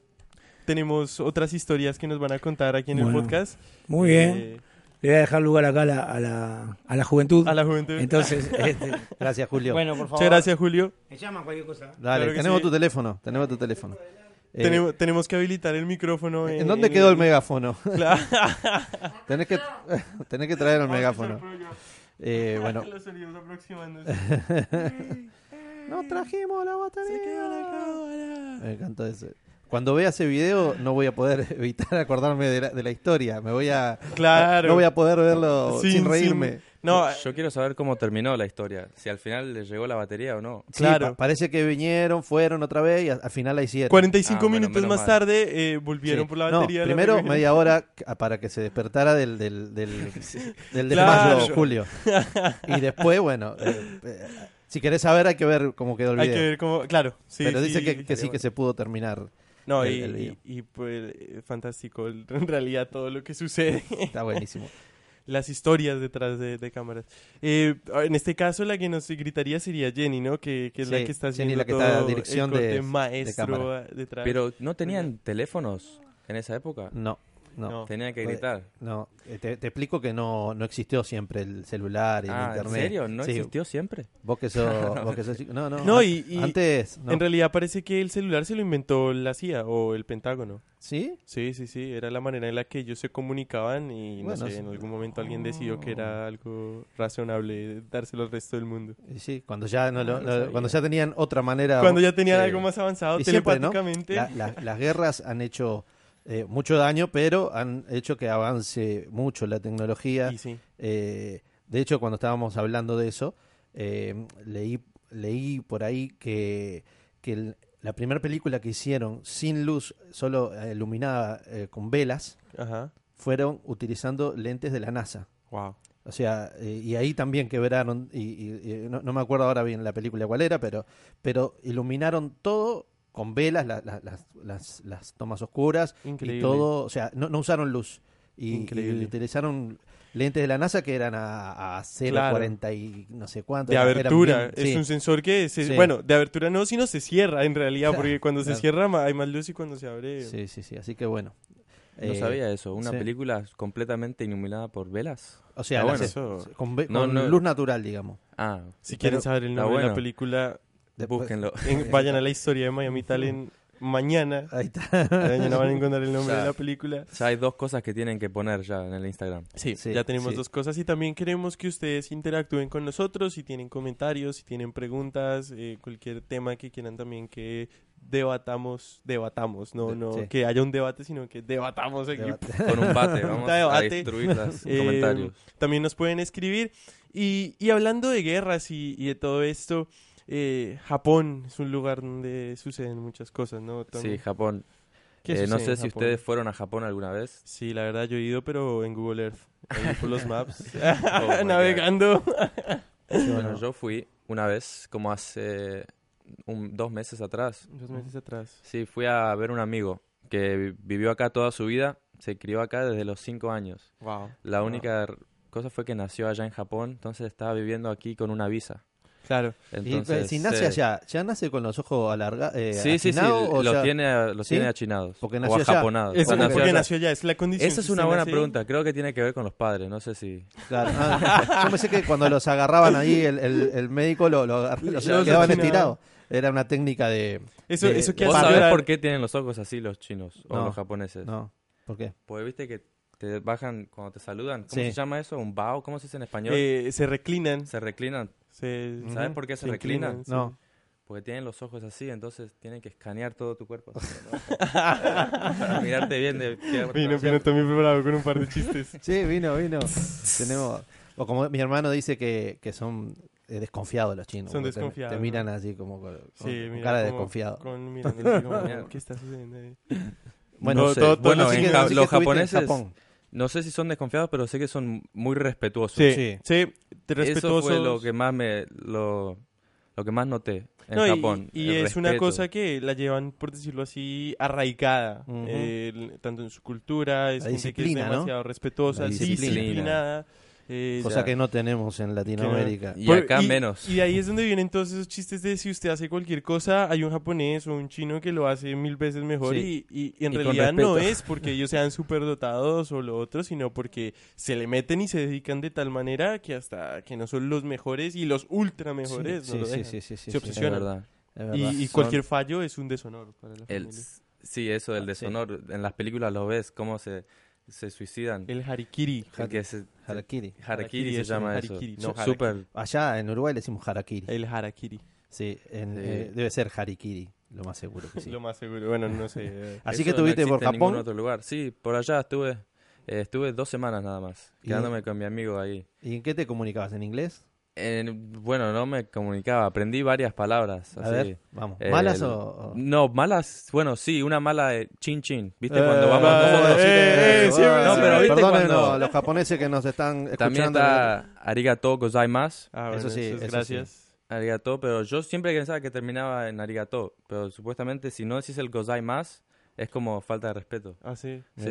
tenemos otras historias que nos van a contar aquí en el podcast. Muy bien. Eh, Le voy a dejar lugar acá a la, a la, a la juventud. a la juventud. Entonces, este, Gracias, Julio. bueno, por favor. Muchas gracias, Julio. Me llama cualquier cosa. Dale, claro tenemos sí. tu teléfono, tenemos tu teléfono. Eh, tenemos, tenemos que habilitar el micrófono. ¿En dónde quedó el megáfono? Claro. tenés, que, tenés que traer el megáfono. Eh, bueno, no trajimos la batería. Se quedó la cámara. Me encantó eso. Cuando vea ese video no voy a poder evitar acordarme de la, de la historia. Me voy a Claro. no voy a poder verlo sin, Sin- reírme. sin- No, Yo quiero saber cómo terminó la historia. Si al final le llegó la batería o no. Sí, Claro. pa- parece que vinieron, fueron otra vez y al final la hicieron. 45 Ah, minutos menos más mal. tarde eh, volvieron Sí. por la No, batería. la primero media hora para que se despertara del del, del, del Claro. desmayo, Julio. Y después, bueno, eh, eh, si querés saber hay que ver cómo quedó el Hay video. que ver cómo. Claro, sí. Pero dice sí, que, que sí que se pudo terminar. No, el- y, el video. y- y, pues eh, fantástico el- en realidad todo lo que sucede. Está buenísimo. Las historias detrás de, de cámaras. Eh, en este caso, la que nos gritaría sería Jenny, ¿no? Que, que es la que está Jenny, haciendo la que está todo dirección el corte de- de maestro cámara. detrás. Pero ¿no tenían teléfonos en esa época? No, no. No. Tenían que gritar. No, eh, te, te explico que no, no existió siempre el celular y el Ah, ¿en internet. serio? ¿No Sí, existió siempre? Vos que sos, vos que sos chico- No, no. No, y- y antes. no. En realidad parece que el celular se lo inventó la CIA o el Pentágono. ¿Sí? Sí, sí, sí, era la manera en la que ellos se comunicaban y Bueno, no sé, en algún momento alguien decidió que era algo razonable dárselo al resto del mundo. Sí, cuando ya, no lo- Ah, lo- cuando ya tenían otra manera. Cuando ya tenían Sí. algo más avanzado Y siempre, ¿no? telepáticamente. La- la- las guerras han hecho eh, mucho daño, pero han hecho que avance mucho la tecnología. Y sí. Eh, de hecho, cuando estábamos hablando de eso, eh, leí, leí por ahí que, que el- la primera película que hicieron sin luz, solo eh, iluminada eh, con velas, Ajá. fueron utilizando lentes de la NASA. Wow. O sea, y ahí también quebraron, y, y- y no, no me acuerdo ahora bien la película cuál era, pero, pero iluminaron todo con velas, la- la- las, las, las tomas oscuras Increíble. y todo, o sea, no, no usaron luz. Y, Increíble. y utilizaron lentes de la NASA que eran a, a 0,40 y no sé cuánto. De eran- eran abertura. bien- es sí. un sensor que, se, Sí. bueno, de abertura no, sino se cierra en realidad, Claro, porque cuando se cierra hay más luz y cuando se abre... Sí, sí, sí, así que bueno. No Eh, sabía eso. Una sí. película completamente iluminada por velas. O sea, las- bueno. Eso- con, ve- No, con no. luz natural, digamos. Ah, Si quieren saber el nombre de la película, Después- Búsquenlo. En- vayan a la historia de Miami Talent mañana. Ahí está. Mañana van a encontrar el nombre Ya. de la película. Ya hay dos cosas que tienen que poner ya en el Instagram. Sí, Sí, ya tenemos sí. dos cosas y también queremos que ustedes interactúen con nosotros, si tienen comentarios, si tienen preguntas, eh, cualquier tema que quieran también que debatamos, debatamos, no, no sí. que haya un debate, sino que debatamos aquí. Debate. Con un bate, vamos a destruir los Eh, comentarios. También nos pueden escribir. Y, y hablando de guerras y, y de todo esto, eh, Japón es un lugar donde suceden muchas cosas, ¿no? Sí? Japón. ¿Qué Eh, no sé si Japón? ustedes fueron a Japón alguna vez. Sí, la verdad yo he ido, pero en Google Earth, ahí por los maps, Oh navegando. Bueno, yo fui una vez, como hace un- dos meses atrás. Dos meses atrás. Sí, fui a ver un amigo que vi- vivió acá toda su vida, se crió acá desde los cinco años. Wow. La única r- cosa fue que nació allá en Japón, entonces estaba viviendo aquí con una visa. Claro. Y, Entonces, eh, si nace eh, allá, ¿ya nace con los ojos alargados? Sí, sí, sí, los tiene, los ¿Sí? tiene achinados. Porque o nació allá. ajaponados. Eso O porque porque nació allá. nació allá, es la condición. Esa es una buena nace- pregunta, creo que tiene que ver con los padres, no sé si... Claro. Ah, yo pensé que cuando los agarraban ahí, el, el- el médico lo, lo agar- los Los quedaban estirados. Era una técnica de... Eso, de- eso que ¿Vos sabés por qué tienen los ojos así los chinos o No. los japoneses? No, ¿por qué? Porque viste que te bajan cuando te saludan. ¿Cómo Sí. se llama eso? ¿Un bao? ¿Cómo se dice en español? Eh, se reclinan. se reclinan. Se, ¿Sabes por qué se, se reclinan? inclinan, sí. No. Porque tienen los ojos así, entonces tienen que escanear todo tu cuerpo. así, ¿no? Para mirarte bien de qué Vino, vino Tommy preparado con un par de chistes. Sí, vino, vino. Tenemos... O como mi hermano dice que, que son eh, desconfiados los chinos. Son te- desconfiados, Te, ¿no? miran así como con, con- Sí, con mira, cara de desconfiado. Con, mirando así como, Mira. ¿qué está sucediendo ahí? Bueno, No. Bueno, en los en japoneses- Japón. No sé si son desconfiados, pero sé que son muy respetuosos. Sí, Sí. sí, respetuosos. Eso fue lo que más me lo, lo que más noté en No, y- Japón. Y, el es una respeto. cosa que la llevan, por decirlo así, arraigada. Ujú. eh, l- tanto en su cultura, es La gente que es disciplina, ¿no? demasiado respetuosa, La disciplina. disciplinada. Eh, Cosa ya. que no tenemos en Latinoamérica. Y Por- acá menos. Y de ahí es donde vienen todos esos chistes de si usted hace cualquier cosa, hay un japonés o un chino que lo hace mil veces mejor Sí. y, y- y en realidad no es porque ellos sean superdotados o lo otro, sino porque se le meten y se dedican de tal manera que hasta que no son los mejores y los ultra mejores Sí, no lo sí, sí, sí, sí, Se sí, Es obsesionan. verdad. es verdad. Y, y Son- cualquier fallo es un deshonor para la El, familia. sí, eso del Ah, sí. deshonor. En las películas lo ves, cómo se, se suicidan. El harikiri. El que se- Harakiri. Harakiri Harakiri, se llama harakiri, eso. no Su- harakiri. Súper. Allá en Uruguay le decimos Harakiri. El harakiri. Sí, en- Sí. eh, debe ser Harikiri, lo más seguro que sí. Lo más seguro. Bueno, no sé. eh, Así Eso que no tuviste por existe en ningún Japón. otro lugar. Sí, por allá estuve. eh, estuve dos semanas nada más, Y- quedándome con mi amigo ahí. ¿Y en qué te comunicabas? ¿En inglés? En- bueno, no me comunicaba, aprendí varias palabras. A así. ver, vamos. Eh, ¿Malas el- o...? o- No, malas, bueno, sí, una mala de chin chin. ¿Viste Eh, cuando vamos eh, eh. No, pero viste Perdónenos cuando- los japoneses que nos están escuchando. También está arigato gozaimasu. Ah, bueno, Eso sí, es eso sí. gracias. Arigato, pero yo siempre pensaba que terminaba en arigato. Pero supuestamente si no decís el gozaimasu, es como falta de respeto. Ah, sí. Sí.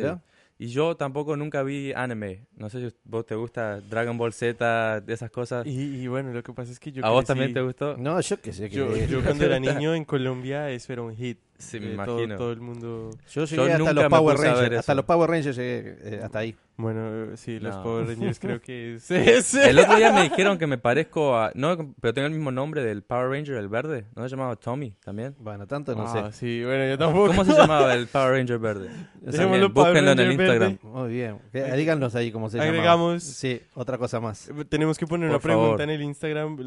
Y yo tampoco nunca vi anime. No sé si vos te gusta Dragon Ball Z, de esas cosas. Y, y bueno, lo que pasa es que yo ¿A vos crecí- también te gustó? No, yo qué sé. que- Yo, yo cuando era niño en Colombia eso era un hit. Sí, me Eh, todo, imagino. todo el mundo... Yo llegué Yo hasta nunca los Power Rangers. Hasta los Power Rangers llegué eh, hasta ahí. Bueno, sí, los No. Power Rangers creo que es... El otro día me dijeron que me parezco a... No, pero tengo el mismo nombre del Power Ranger, el verde. ¿No se llamaba Tommy también? Bueno, tanto no Ah, sé. sí, bueno, yo tampoco. ¿Cómo se llamaba el Power Ranger verde? También, búsquenlo en el Instagram. verde. Muy bien. Díganos ahí cómo se llama. Agregamos- Sí, otra cosa más. Tenemos que poner Por una pregunta favor. en el Instagram.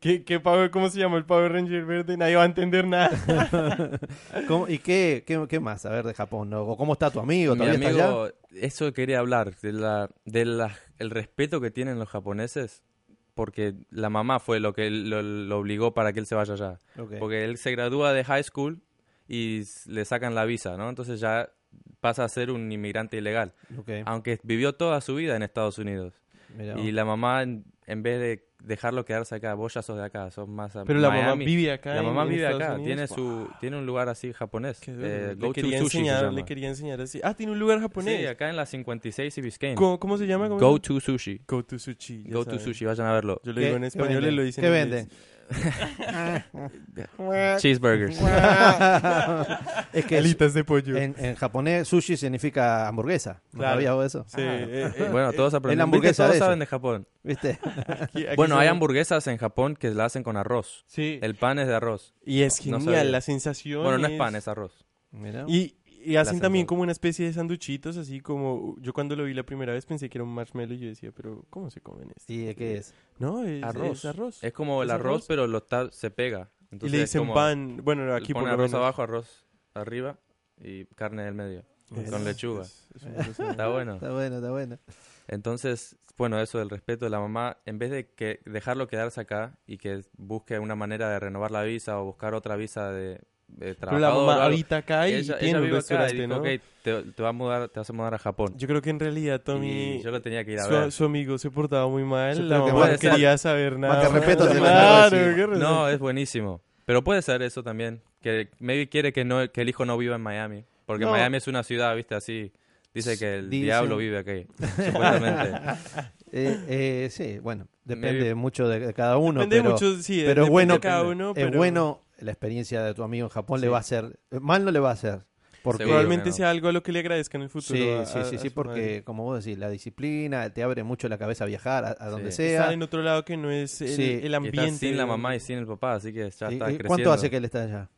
¿Qué, qué Power, ¿Cómo se llama el Power Ranger verde? Nadie va a entender nada. ¿Cómo- ¿Y qué, qué, qué más? A ver, de Japón. ¿no? ¿O ¿Cómo está tu amigo? Mi ¿Todavía está allá? amigo, eso quería hablar, de la, de la, el respeto que tienen los japoneses, porque la mamá fue lo que lo, lo obligó para que él se vaya allá. Ok. Porque él se gradúa de high school y le sacan la visa, ¿no? Entonces ya pasa a ser un inmigrante ilegal, Ok, aunque vivió toda su vida en Estados Unidos. mirá. Y la mamá, en, en vez de dejarlo quedarse acá, vos ya sos de acá, sos más a Pero la mamá Miami. vive acá. La mamá vive Estados acá, Unidos. tiene Wow. su tiene un lugar así japonés. Qué eh, le, to quería enseñar, le quería enseñar así. Ah, tiene un lugar japonés. Sí, acá en la 56 y Biscayne. ¿Cómo, cómo se llama? ¿Cómo Go se to Sushi. Go to Sushi. Go to. Sushi, vayan a verlo. Yo lo ¿Qué- digo en español, él lo dice en ¿Qué venden? Cheeseburgers. es que Alitas de pollo. en, en japonés sushi significa hamburguesa. ¿No Claro. sabías vos eso? Sí, eh, eh, Bueno, todos aprenden. la hamburguesa Todos de saben de Japón. ¿Viste? aquí- aquí Bueno, hay hamburguesas en Japón que la hacen con arroz. Sí. El pan es de arroz. Y es No genial sabía. la sensación. Bueno, no es pan, es arroz. Mirá. Y, y hacen también como una especie de sanduchitos, así como yo cuando lo vi la primera vez pensé que era un marshmallow y yo decía, pero ¿cómo se comen esto? ¿Y de qué es? No, es Arroz. Es arroz. Es como el ¿Es arroz, arroz? pero lo está, se pega. y le dicen como- pan. Bueno, aquí Pone arroz menos. abajo, arroz arriba y carne en el medio. Es- con lechuga. Está bueno. Está bueno, está bueno. Entonces, bueno, eso del respeto de la mamá, en vez de que dejarlo quedarse acá y que busque una manera de renovar la visa o buscar otra visa de, de Pero la habita acá y ella, tiene ella un vive acá y restaurante, dijo, ¿no? ok, te, te va a mudar, te vas a mudar a Japón. Yo creo que en realidad Tommy, Y yo lo tenía que ir a su, ver. su amigo se portaba muy mal, Yo la mamá no ser. quería saber nada. que respeto más. Claro. No, es buenísimo. Pero puede ser eso también, que maybe quiere que no que el hijo no viva en Miami, porque No. Miami es una ciudad, viste, así. Dice que el Dicen. diablo vive aquí, supuestamente. Eh, eh, sí, bueno, depende Medio- mucho de, de cada uno. Depende pero, mucho, sí, pero depende es bueno, de cada uno, es pero bueno la experiencia de tu amigo en Japón le va a hacer, mal no le va a hacer. Porque, probablemente no. sea algo a lo que le agradezca en el futuro. Sí, a- sí, sí, a sí, su porque madre. como vos decís, la disciplina te abre mucho la cabeza a viajar a, a donde sea. Estar en otro lado que no es el, Sí, el Y ambiente. está sin la mamá y sin el papá, así que ya ¿Y- está y creciendo. ¿Cuánto hace que él está allá?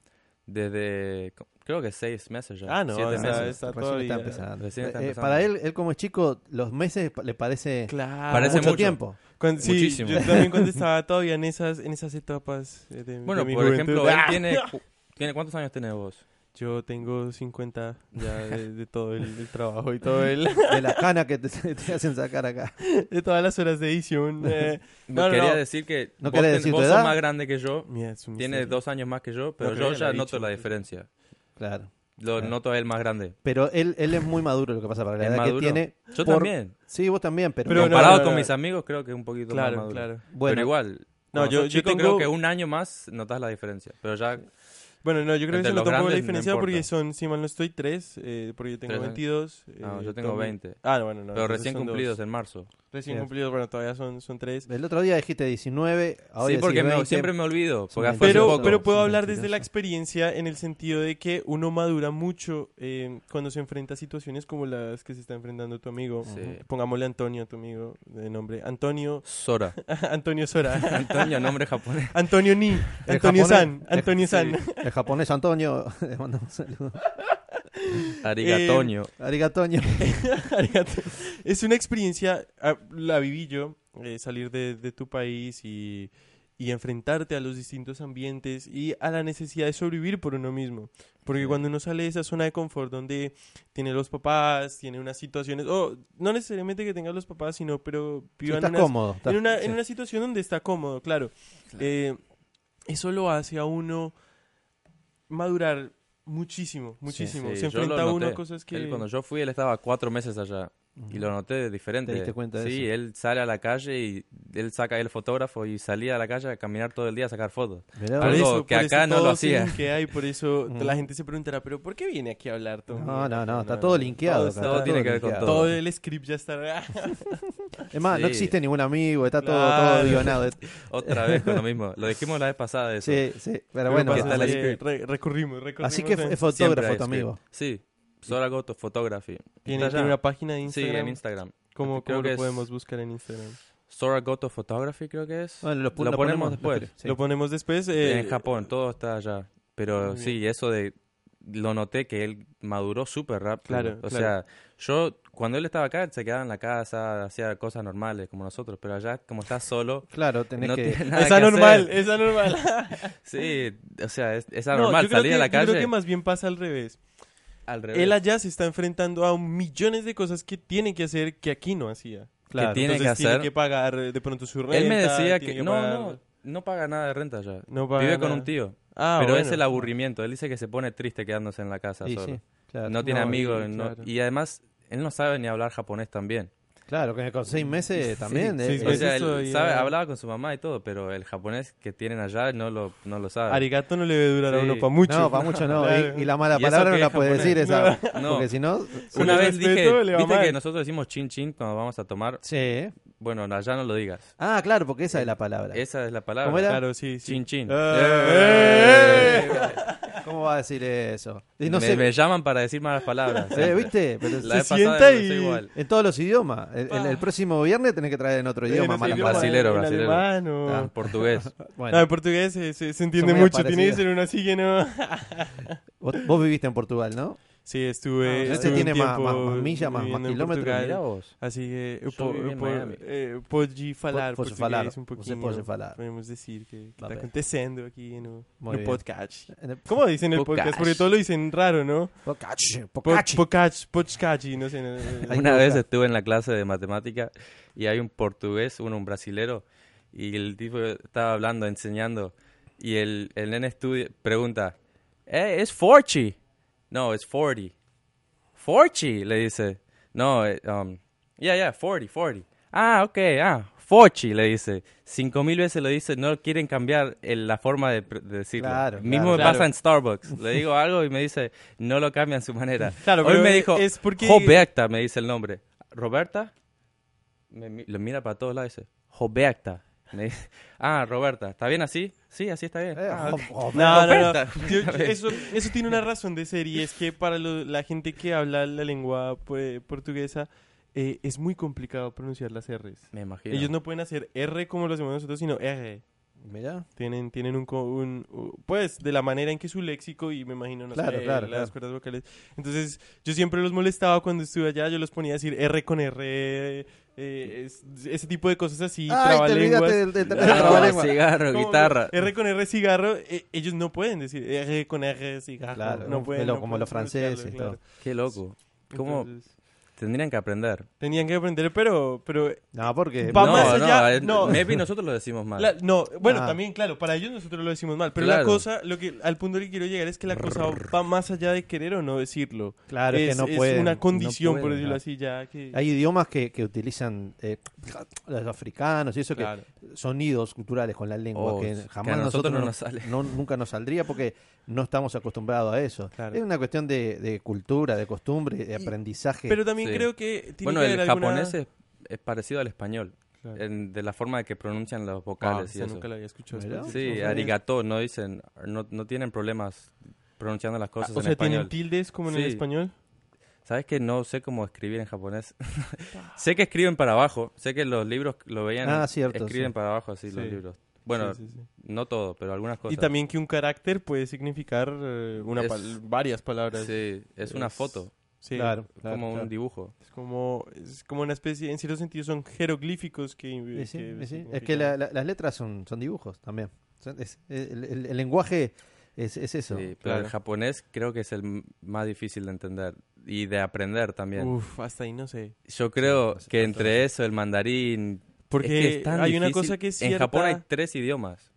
Desde, creo que seis meses ya. Ah, no, siete está- meses. está Recién todavía. está empezando. Recién está Eh, empezando. para él, él como es chico, los meses le parece Claro. Parece mucho, mucho. tiempo. Cuando- sí, Muchísimo. yo también cuando estaba todavía en esas, en esas etapas eh, de, Bueno, de mi por juventud. ejemplo, él ¡Ah! tiene, tiene... ¿Cuántos años tenés vos? Yo tengo 50 ya de, de todo el, el trabajo y todo el, De las canas que te, te hacen sacar acá. de todas las horas de edición. eh. No, no, Quería no. decir que ¿No vos, decir tu vos edad? sos más grande que yo. Mira, Tiene dos años más que yo, pero No, yo ya la noto dicho, la diferencia. Claro. Lo Claro. noto a él más grande. Pero él, él es muy maduro lo que pasa para la ¿Es edad maduro? que tiene. Yo por- también. Sí, vos también, pero, Pero no, Comparado no, con no. mis amigos, creo que es un poquito más Claro, maduro. claro. bueno, pero igual. No, yo- yo, tengo- creo que un año más notas la diferencia. Pero ya Bueno, no, yo creo que se un poco la no diferencia porque son, si mal no estoy, tres, eh, porque yo tengo ¿Tres años? 22. No, eh, yo tengo Tommy- 20. Ah, no, bueno, no. pero recién dos. cumplidos en marzo. Recién cumplidos, bueno, todavía son, son tres. el otro día dijiste 19, ahora sí, porque me- 20. siempre me olvido. Porque Pero, poco. pero puedo hablar desde 22. la experiencia en el sentido de que uno madura mucho eh, cuando se enfrenta a situaciones como las que se está enfrentando tu amigo. Sí. Pongámosle Antonio a tu amigo de nombre. Antonio. Sora. Antonio Sora. Antonio, nombre japonés. Antonio Ni. Antonio San. Antonio San. El japonés Antonio, le mando un saludo. Arigatoño. Arigatonio. Arigato. es una experiencia, ah, la viví yo, eh, salir de, de tu país y, y enfrentarte a los distintos ambientes y a la necesidad de sobrevivir por uno mismo. Porque Sí. cuando uno sale de esa zona de confort donde tiene los papás, tiene unas situaciones, o no necesariamente que tenga los papás, sino pero Sí, viva en estás unas- cómodo. estás- en una, sí. en una situación donde está cómodo, claro. Eh, eso lo hace a uno madurar muchísimo, muchísimo. Sí, Se yo lo enfrenta a uno a cosas que... Él, cuando yo fui, él estaba cuatro meses allá. Y lo noté diferente. Te diste cuenta de sí, eso. él sale a la calle y él saca el fotógrafo y salía a la calle a caminar todo el día a sacar fotos. Algo eso, que acá no lo todo hacía. linkea y por eso Mm. la gente se preguntará, pero ¿por qué viene aquí a hablar Tommy? No, no, no, está todo linkeado. Todo, todo tiene que ver con linkeado. todo el script ya está. Es más, no existe ningún amigo, está todo, Claro. todo guionado. Otra vez con lo mismo. Lo dijimos la vez pasada eso. Sí, sí, pero Pero bueno. pasa que re- recurrimos, recurrimos. Así que es fotógrafo hay tu amigo. Sí, Sora Goto Photography. ¿Tiene, tiene una página de Sí, Instagram. en Instagram. ¿Cómo, Creo cómo que lo es- podemos buscar en Instagram? Sora Goto Photography creo que es. Bueno, lo, lo, lo ponemos después. sí. Lo ponemos después. eh, en Japón, todo está allá. Pero sí, eso de... Lo noté que él maduró súper rápido. Claro, O claro. sea, yo... Cuando él estaba acá, se quedaba en la casa, hacía cosas normales como nosotros. Pero allá, como está solo... Claro, tenés no que... tiene nada Es que anormal, hacer. es anormal. Sí, o sea, es, es No, anormal yo creo salir que- a la Yo creo calle que más bien pasa al revés. Al revés. Él allá se está enfrentando a millones de cosas que tiene que hacer que aquí no hacía. Claro. tiene que hacer... tiene que pagar eh, de pronto su renta. Él me decía que... No, pagar- no, no paga nada de renta allá. no paga Vive con un tío. Ah, pero bueno. es el aburrimiento. Él dice que se pone triste quedándose en la casa Sí, solo. sí, claro. No tiene No, amigos. no- y además, él no sabe ni hablar japonés también. Claro, que con seis meses también. Sí, eh, O eh, sea, él sabe, hablaba con su mamá y todo, pero el japonés que tienen allá no lo, no lo sabe. Arigato no le debe durar a Sí. uno para mucho. No, para mucho no. Y, y la mala Y palabra no la puede decir esa. No. Porque si no. Una vez dije, viste que nosotros decimos chin chin cuando vamos a tomar. Sí. Bueno, allá no lo digas. Ah, claro, porque esa es la palabra. Esa es la palabra. ¿Cómo era? Claro, sí, sí. Chin chin. Eh, ¿Cómo va a decir eso? Y no me, sé. me llaman para decir malas palabras. eh, ¿Viste? Pero La Se sienta y- igual. en todos los idiomas. El, el- el próximo viernes tenés que traer en otro idioma. malas idioma, palabras. Brasilero, en brasilero. alemán o- Ah. Portugués. Bueno, No, en portugués se, se- se entiende mucho. Tiene que ser uno así que no. vos, vos viviste en Portugal, ¿no? Sí, estuve. Ah, este estuve un tiene más- tiempo más- más millas, más- más kilómetros. Mirá vos. Así que Yo po, en po, eh, falar português falar. um Você pouquinho. pode falar. Podemos decir que, que está acontecendo aquí no, Muy no podcast. ¿Cómo dicen el podcast? Podcast. Porque todo lo dicen raro, ¿no? Pocachi, Po- pocachi. Podcast, podcast, no sé. Una vez estuve en la clase de matemática y hay un portugués, uno un brasilero, y el tipo estaba hablando, enseñando, y el, el nene estudia, pregunta, eh, es 40. No, es 40. 40, le dice. No, eh, um, yeah, yeah, 40, 40. Ah, ok, ah, 40, le dice. Cinco mil veces lo dice, no quieren cambiar el- la forma de, decirlo. Claro, Mismo claro. me Claro. pasa en Starbucks. Le digo algo y me dice, no lo cambian su manera. Claro, Hoy pero me dijo, es porque- Roberta, me dice el nombre. ¿Roberta? Me, lo mira para todos lados y dice, Roberta. Me dice, ah, Roberta, ¿está bien así? Sí, así está bien. Eh, Ah, ok. jo- No, no, yo- eso, eso tiene una razón de ser y es que para lo- la gente que habla la lengua pues, portuguesa eh, es muy complicado pronunciar las R's. Me imagino. Ellos no pueden hacer R como lo hacemos nosotros, sino R. Tienen, tienen un, co- un- Pues, de la manera en que su léxico y me imagino, no Claro, sé, claro, las claro. cuerdas vocales. Entonces, yo siempre los molestaba cuando estuve allá, yo los ponía a decir R con R, eh, es- ese tipo de cosas así, Ay, trabalenguas. olvidaste del, del- del No, trabalengua. cigarro, Como guitarra. R con R cigarro, eh, ellos no pueden decir R con R cigarro. Claro, no pueden, lo- no como pueden los franceses, todo. Qué loco. ¿Cómo Entonces, tendrían que aprender? tenían que aprender, pero, pero No, porque. Va no, más no, allá, eh, no. maybe nosotros lo decimos mal. La- no, bueno, Ah. también, claro, para ellos nosotros lo decimos mal, pero la cosa, lo que al punto al que quiero llegar es que la cosa va más allá de querer o no decirlo. Claro, es, es, que no es pueden. una condición, no por decirlo claro. así, ya que... Hay idiomas que, que utilizan eh, los africanos y eso que. Sonidos culturales con la lengua Oh, que que jamás a nosotros nosotros no no- nos sale. no- nunca nos saldría porque no estamos acostumbrados a eso. Claro. Es una cuestión de, de cultura, de costumbre, de aprendizaje. Pero también Sí. creo que tiene Bueno, que el haber alguna- japonés es, es parecido al español, Claro. en- de la forma de que pronuncian los Ah, vocales y esa eso. nunca la había escuchado. Después. Sí, arigato, no dicen, no, no tienen problemas pronunciando las Ah, cosas o en sea, español. ¿tienen tildes como en el español? ¿Sabes que no sé cómo escribir en japonés? sé que escriben para abajo, sé que los libros lo veían, Ah, cierto, escriben sí. para abajo así los Sí. libros. Bueno, Sí, sí, sí. no todo, pero algunas cosas. Y también que un carácter puede significar eh, una Es- pal- varias palabras. Sí, es una Es- foto, Sí, claro, claro, como claro. un dibujo. Es como, es como una especie, en cierto sentido son jeroglíficos que... Sí, sí, que sí, sí. Es que la- la- las letras son, son dibujos también. Son- es- el, el- el lenguaje es, es eso. Sí, pero claro. el japonés creo que es el más difícil de entender y de aprender también. Uf, hasta ahí no sé. Yo creo que entre eso, el mandarín... Porque es que es tan hay una cosa que es En Japón hay cierta- tres idiomas.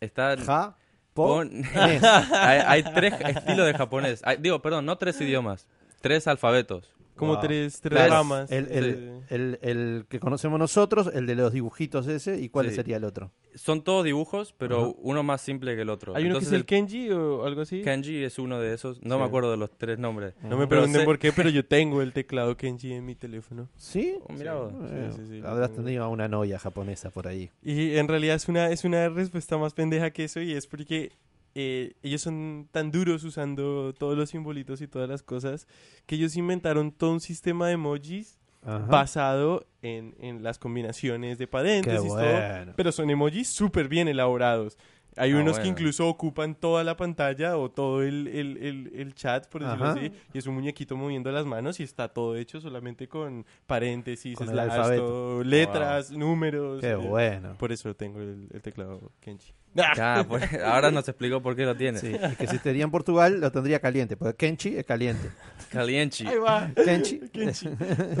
Está... Ja, pon- hay, hay tres estilos de japonés. Hay- digo, perdón, no tres idiomas, tres alfabetos. Como Wow. tres, tres Claro, ramas. El, el- Sí. el- el que conocemos nosotros, el de los dibujitos ese, ¿y cuál Sí. sería el otro? Son todos dibujos, pero uno más simple que el otro. Hay uno que es el Kenji o algo así. kanji es uno de esos. No Sí. me acuerdo de los tres nombres. No me Pero pregunten sé- por qué, pero yo tengo el teclado Kenji en mi teléfono. ¿Sí? Oh, mira vos. Eh, sí, sí, habrás tenido una novia japonesa por ahí. Y en realidad es una, es una respuesta más pendeja que eso y es porque eh, ellos son tan duros usando todos los simbolitos y todas las cosas que ellos inventaron todo un sistema de emojis Ajá. basado en, en las combinaciones de paréntesis, todo, bueno. pero son emojis súper bien elaborados. Hay Ah, unos que bueno. incluso ocupan toda la pantalla o todo el, el, el, el chat, por decirlo Ajá. así, y es un muñequito moviendo las manos y está todo hecho solamente con paréntesis, Con el slash, alfabeto. todo, letras, números. Qué eh, bueno. Por eso tengo el, el teclado Kenji. Ah, pues, ahora nos explicó por qué lo tiene. Sí, y que si estaría en Portugal lo tendría caliente, porque Kenchi es caliente. Calienchi. Ahí va. Kenchi. Kenji.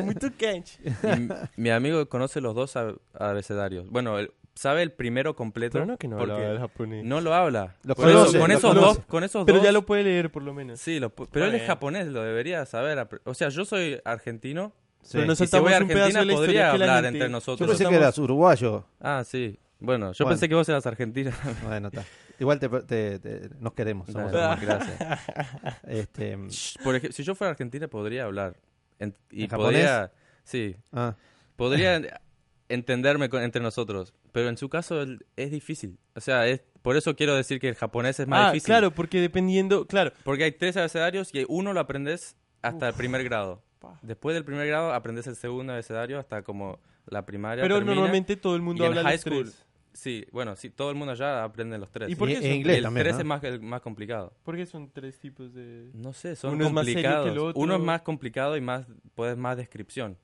Muy tu Kenji. Y m- mi amigo conoce los dos ab- abecedarios. Bueno, él sabe el primero completo. Pero no que no hablaba el japonés. no lo habla. Lo Por eso- conoce, con lo esos conoce. dos, con esos Pero dos. ya lo puede leer por lo menos. Sí, lo pero él es japonés, lo debería saber. O sea, yo soy argentino Pero nos Y si voy a Argentina, de la historia podría hablar gente- entre Yo nosotros. pensé que eras uruguayo. Ah, sí. Bueno, yo Bueno. pensé que vos eras argentina. Bueno, está. Igual te, te- te- nos queremos. somos. Este, Por ej- si yo fuera argentina, podría hablar. En- y ¿En podría. Sí. ah, Podría entenderme con- entre nosotros. Pero en su caso el- es difícil. O sea, es, por eso quiero decir que el japonés es más Ah, difícil. claro, porque dependiendo, claro, Porque hay tres abecedarios y uno lo aprendes hasta el primer grado. Después del primer grado aprendes el segundo abecedario hasta como la primaria. pero termina. normalmente todo el mundo y en habla high los school. tres. Sí, bueno, sí, todo el mundo ya aprende los tres. ¿Y por en inglés el también, tres ¿no? es más, el más complicado. ¿Por qué son tres tipos de...? No sé, son Uno es más serio que el complicados. otro. Uno es más complicado y más puedes más descripción.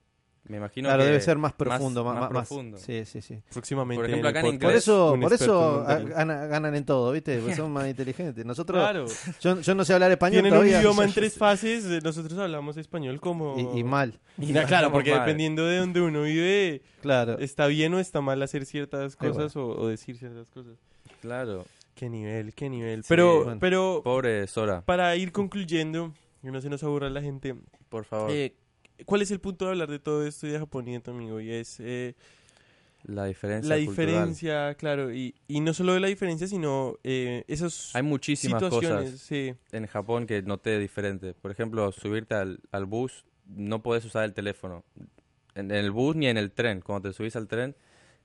Me imagino claro, que debe ser más profundo. Más, más más- más- profundo. Sí, sí, sí. Próximamente Por ejemplo, acá en podcast, Por inglés, eso, un por eso ganan, ganan en todo, ¿viste? Porque son más inteligentes. Nosotros, Claro, yo, yo no sé hablar español tienen un todavía. idioma en tres fases, eh, nosotros hablamos español como... Y, y mal, Y na- claro, porque Mal. dependiendo de donde uno vive, claro. está bien o está mal hacer ciertas cosas o, o decir ciertas cosas. Claro. Qué nivel, qué nivel. Sí, pero, bueno. pero Pobre Sora, para ir concluyendo, que no se nos aburra la gente, por favor. eh, ¿cuál es el punto de hablar de todo esto y de Japoniento, amigo? Y es eh, la diferencia la cultural. diferencia, claro, y, y no solo de la diferencia, sino eh, esas Hay muchísimas situaciones, cosas sí. en Japón que noté diferente. Por ejemplo, subirte al, al bus, no puedes usar el teléfono. En, en el bus ni en el tren. Cuando te subís al tren,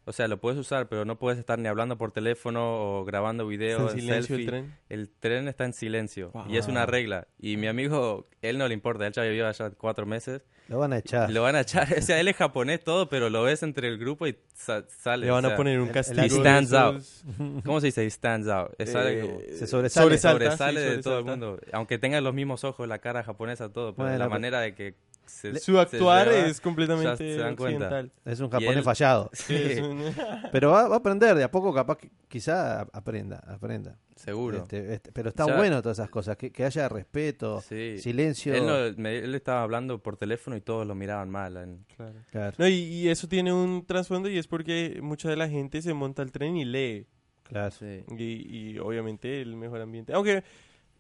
o sea, lo puedes usar, pero no puedes estar ni hablando por teléfono o grabando Está video, en silencio el selfie. tren. El tren está en silencio y es Wow. una regla. Y mi amigo, él no le importa, él ya vivió allá cuatro meses. Lo van a echar. Lo van a echar, o sea, él es japonés todo, pero lo ves entre el grupo y sa- sale. Le van o a sea, poner un el- castigo. el- He stands out. ¿Cómo se dice? He stands out. Es algo eh, como- Se sobresale. sobresalta, sobresale sí, de todo el sobresalta. mundo. Aunque tenga los mismos ojos, la cara japonesa, todo, pero Bueno, la manera de que se, Su actuar se lleva, es completamente se dan cuenta. occidental. Es un japonés él- fallado. Sí, es un- Pero va, va a aprender, de a poco capaz que quizá aprenda, aprenda. Seguro. Este, este, pero está bueno todas esas cosas, que, que haya respeto, Sí. silencio. Él, no- me- él estaba hablando por teléfono y todos lo miraban mal. en- Claro. Claro, No, y, y eso tiene un trasfondo y es porque mucha de la gente se monta al tren y lee. claro. Sí. Y, y obviamente el mejor ambiente. Aunque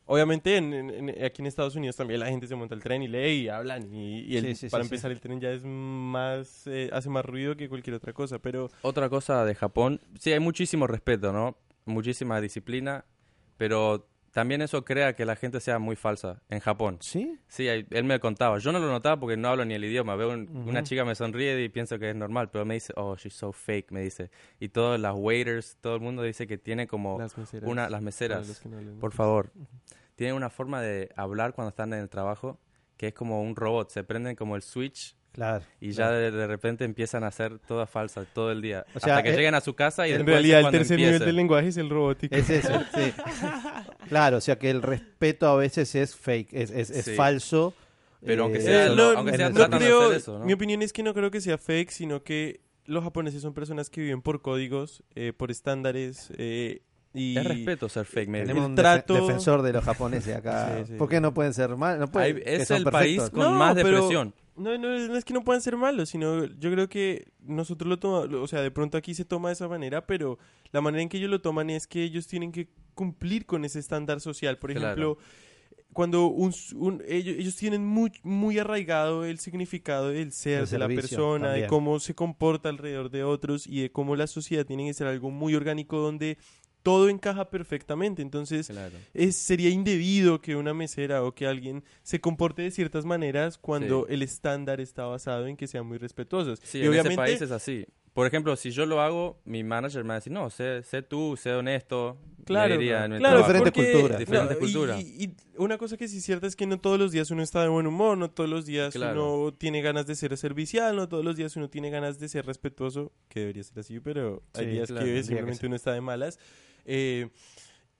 obviamente en- aquí en Estados Unidos también la gente se monta al tren y lee y hablan. Y, y el- Sí, sí, para sí, empezar el tren ya es más, eh, hace más ruido que cualquier otra cosa. Pero Otra cosa de Japón, sí, hay muchísimo respeto, ¿no? Muchísima disciplina, pero también eso crea que la gente sea muy falsa en Japón. ¿Sí? Sí, él me contaba. Yo no lo notaba porque no hablo ni el idioma. Veo un- una chica me sonríe y pienso que es normal, pero me dice, oh, she's so fake, me dice. Y todas las waiters, todo el mundo dice que tiene como las meseras. una, las meseras, no hablan por favor, tienen una forma de hablar cuando están en el trabajo que es como un robot. Se prenden como el switch Claro. y ya de, de repente empiezan a hacer todas falsas todo el día. O sea, hasta que eh, lleguen a su casa y En después realidad el tercer nivel del lenguaje es el robótico. Es eso, sí. Claro, o sea que el respeto a veces es fake, es, es, es Sí. falso. Pero aunque eh, sea- Eh, no- aunque sea, no de creo, hacer eso, ¿no? mi opinión es que no creo que sea fake, sino que los japoneses son personas que viven por códigos, eh, por estándares eh, y Es respeto ser fake, maybe. Tenemos el un trato- defensor de los japoneses acá. Sí, sí. ¿Por qué no pueden ser mal? No pueden, Hay- que es son el perfectos. país con más pero- depresión. No, no, no es que no puedan ser malos, sino yo creo que nosotros lo tomamos, o sea, de pronto aquí se toma de esa manera, pero la manera en que ellos lo toman es que ellos tienen que cumplir con ese estándar social. Por Claro. ejemplo, cuando un, un- ellos, ellos tienen muy, muy arraigado el significado del ser, El de la persona, de cómo se comporta alrededor de otros y de cómo la sociedad tiene que ser algo muy orgánico donde todo encaja perfectamente. Entonces, Claro. es, sería indebido que una mesera o que alguien se comporte de ciertas maneras cuando Sí. el estándar está basado en que sean muy respetuosos. Sí, y en obviamente, ese país es así. Por ejemplo, si yo lo hago, mi manager me va a decir, no, sé, sé tú, sé honesto. claro, diría claro, trabajo. Diferentes porque- culturas. Diferentes y- culturas. Y, y una cosa que sí es cierta es que no todos los días uno está de buen humor, no todos los días Claro. uno tiene ganas de ser servicial, no todos los días uno tiene ganas de ser respetuoso, que debería ser así, pero hay Sí, días claro, que que simplemente ser. uno está de malas. Eh,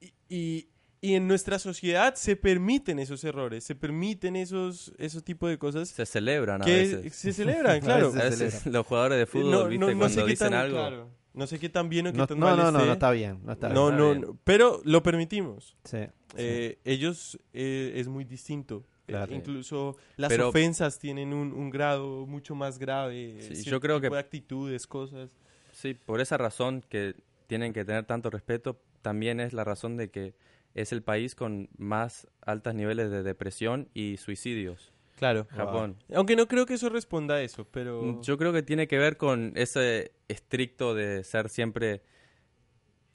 y, y- y en nuestra sociedad se permiten esos errores, se permiten esos, esos tipos de cosas Se celebran a veces. se celebran, claro. veces A se veces los jugadores de fútbol, no, ¿viste? no, no Cuando sé qué dicen tan, algo. claro, no sé qué tan bien o qué No, tan no, mal no, no, esté. no está bien. No está No, bien. no, no, pero lo permitimos. Sí, sí. Eh, ellos eh, es muy distinto. Eh, Claro. incluso las Pero- ofensas tienen un, un grado mucho más grave. Sí, yo creo tipo que- de actitudes, cosas. Sí, por esa razón que tienen que tener tanto respeto, también es la razón de que es el país con más altos niveles de depresión y suicidios. Claro. Japón. Aunque no creo que eso responda a eso, pero... Yo creo que tiene que ver con ese estricto de ser siempre.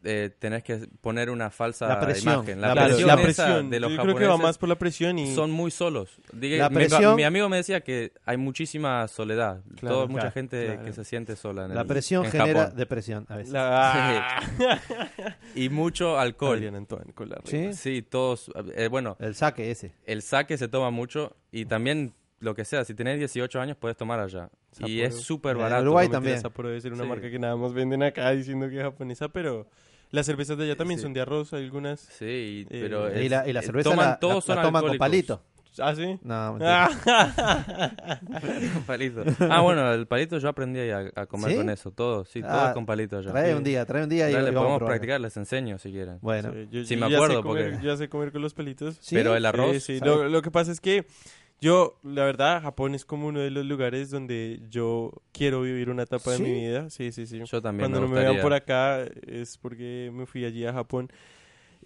Eh, tenés que poner una falsa La presión, imagen. La, la presión, la presión. de los Yo japoneses creo que va más por la presión y... son muy solos. Diga- La mi- presión- Mi, amigo me decía que hay muchísima soledad. Claro, Todo- mucha claro, gente claro. que se siente sola. En La el- presión en genera Japón. depresión a veces. La... Y mucho alcohol. ¿Sí? Sí, todos. eh, bueno, El saque ese. el saque se toma mucho y también lo que sea. Si tenés 18 años, puedes tomar allá. Y Sapporo. es súper En barato. Uruguay No, también. Sapporo debe ser una Sí. marca que nada más venden acá diciendo que es japonesa, pero las cervezas de allá también Sí. son de arroz, algunas. Sí, y- Eh, pero. y, es- la, y la cerveza toman, la, todos la son toman con palito. ¿Ah, sí? No. Ah. Con palito. Ah, bueno, el palito yo aprendí a, a comer ¿Sí? con eso. Todo, sí, todo Ah, es con palito allá. Trae Sí. un día, trae un día y, y a podemos probar. practicar, les enseño si quieren. Bueno, Sí, yo- Sí, yo me ya sé acuerdo, comer- porque- Ya sé comer con los pelitos. ¿Sí? Pero el arroz. Sí, sí. Lo, lo que pasa es que yo, la verdad, Japón es como uno de los lugares donde yo quiero vivir una etapa ¿Sí? de mi vida. Sí, sí, sí. Yo también Cuando me no me vean por acá es porque me fui allí a Japón.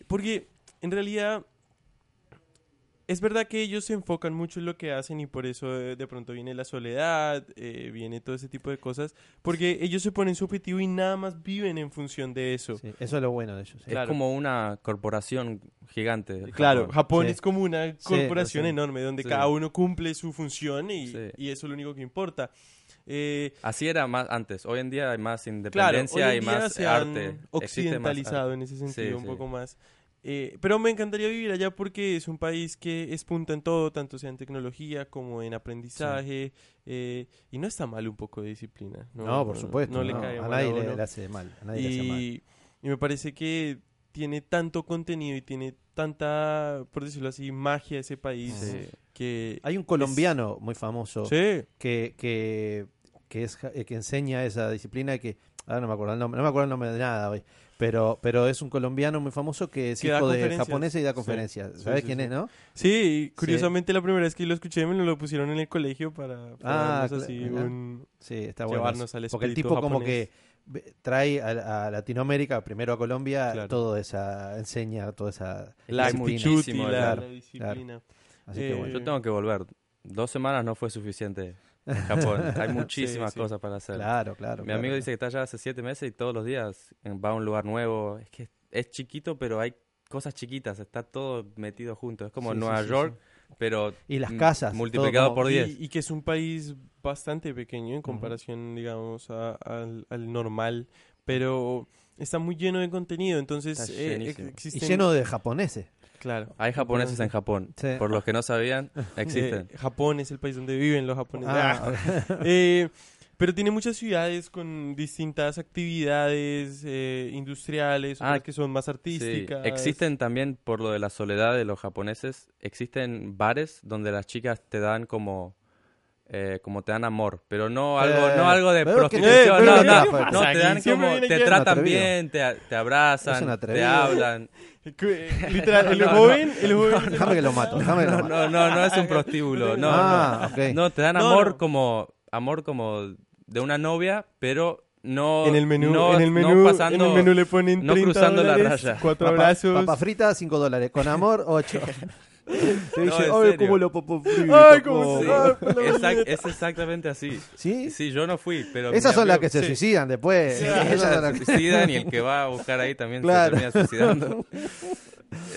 Porque en realidad es verdad que ellos se enfocan mucho en lo que hacen y por eso eh, de pronto viene la soledad, eh, viene todo ese tipo de cosas, porque ellos se ponen su objetivo y nada más viven en función de eso. sí, eso es lo bueno de ellos. sí. Es Claro. como una corporación gigante. Claro, Japón. Sí. es como una corporación sí. enorme donde Sí. cada uno cumple su función y, Sí. y eso es lo único que importa. Eh, Así era más antes. Hoy en día hay más claro, hoy independencia en y más se han arte. Más occidentalizado arte. en ese sentido Sí, un sí. poco más. Eh, pero me encantaría vivir allá porque es un país que es punta en todo, tanto sea en tecnología como en aprendizaje. eh, y no está mal un poco de disciplina. No, No, por supuesto. No, No, le cae a mal nadie a le, hace mal. A nadie le hace mal. y, me parece que tiene tanto contenido y tiene tanta, por decirlo así, magia ese país Sí. que... Hay un colombiano muy famoso Sí, que, que, que, es, eh, que enseña esa disciplina que... Ahora no me acuerdo el nombre, no me acuerdo el nombre de nada hoy. Pero, pero es un colombiano muy famoso que es Que hijo de japonés y da conferencias. sí, ¿Sabes sí, quién sí. es, no? sí, y curiosamente la primera vez que lo escuché me lo pusieron en el colegio para, para Ah, así un... Sí, está bueno. Llevarnos al Porque el tipo como que trae a, a Latinoamérica, primero a Colombia, Claro. todo esa, enseña toda esa La disciplina. la, claro, la disciplina. Así que Eh, bueno. Yo tengo que volver. Dos semanas no fue suficiente en Japón. Hay muchísimas sí. cosas para hacer. Claro, claro. Mi claro. amigo dice que está allá hace siete meses y todos los días va a un lugar nuevo. Es que es chiquito, pero hay cosas chiquitas. Está todo metido junto. Es como Sí, sí, Nueva sí, York, pero Y las casas, multiplicado como- por Y, 10. y que es un país bastante pequeño en comparación, digamos, a- al, al normal, pero está muy lleno de contenido, entonces Está eh, llenísimo. Y lleno de japoneses. Claro. Hay japoneses en Japón. Sí. Por los que no sabían, existen. Eh, Japón es el país donde viven los japoneses. Ah, Eh, pero tiene muchas ciudades con distintas actividades eh, industriales, Ah, que son más Sí, artísticas. existen también, por lo de la soledad de los japoneses, existen bares donde las chicas te dan como... eh, como te dan amor, pero no algo, Eh, no algo de que- prostitución, no, no, ¿qué no, pasa te dan como, te tratan atrevido. bien, te, te abrazan, te hablan. Literal, el No, no. joven, el joven Déjame que lo mato, déjame que lo mato. No, no, no es un prostíbulo, no, ah, no. ok. No, te dan No, amor no. como amor como de una novia, pero no en el menú, no, en el no menú, pasando en el menú le ponen no 30 cruzando la dólares, raya. cuatro Papa, abrazos. papa frita, 5 dólares. Con amor, 8. Te No, dice, ay, cómo lo frito. Ay, cómo cómo". Sí, exact- es exactamente así. ¿Sí? Sí, yo no fui, pero Esas son las que se sí. suicidan después. Sí, Esas ellas son se las que- suicidan y el que va a buscar ahí también Claro. se termina suicidando.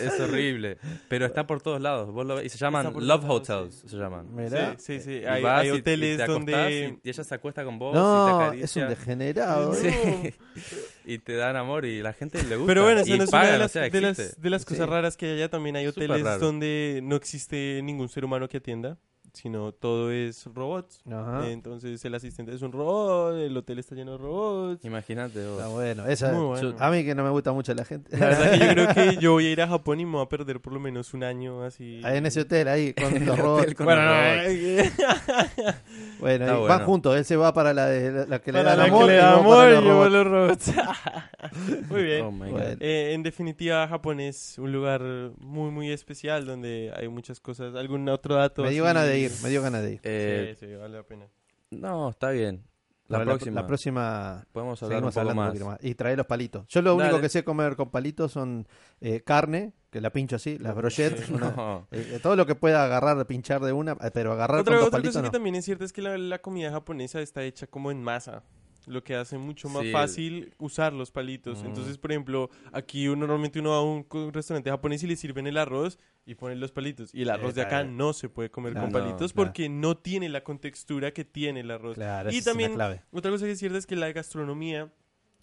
Es horrible, pero está por todos lados. Vos lo ves- y se llaman Love lados, Hotels, se llaman. Mirá. Sí, sí, Hay, hay y hoteles te donde... y, ella se acuesta con vos y te No, acaricia. es un degenerado. Sí. y te dan amor y la gente le gusta. Pero bueno, y esa no es pagan, una de o las, sea, de las, de las cosas Sí. raras que hay allá. También hay hoteles donde no existe ningún ser humano que atienda, sino todo es robots. Ajá. Entonces el asistente es un robot, el hotel está lleno de robots. Imagínate vos. Está bueno. Esa, Muy bueno. A mí que no me gusta mucho la gente. La verdad que yo creo que yo voy a ir a Japón y me voy a perder por lo menos un año así. Ahí en ese hotel, ahí, con los robots. con Bueno, los robots. eh, Bueno, van juntos. Él se va para la, de, la, la que le para dan la amor. que le da amor para y los yo a robots. los robots. Muy bien. Oh my God. Bueno. Eh, en definitiva, Japón es un lugar muy, muy especial donde hay muchas cosas. ¿Algún otro dato? Me dio así? ganas de ir, me dio ganas de ir. Eh, sí, sí, vale la pena. No, está bien. La Para próxima. La próxima Podemos hablar un poco hablando un más. poquito más. Y traer los palitos. Yo lo único que sé comer con palitos son eh, carne, que la pincho así, las brochettes, una- No. eh, todo lo que pueda agarrar, pinchar de una, pero agarrar Otra, con dos otra palitos cosa que también es cierta es que la, la comida japonesa está hecha como en masa, lo que hace mucho más Sí. fácil usar los palitos. Mm. Entonces, por ejemplo, aquí uno, normalmente uno va a un co- restaurante japonés y le sirven el arroz y ponen los palitos. Y el arroz de acá no se puede comer Claro, con no, palitos claro. porque no tiene la contextura que tiene el arroz. Claro, y también, clave. otra cosa que es cierta es que la gastronomía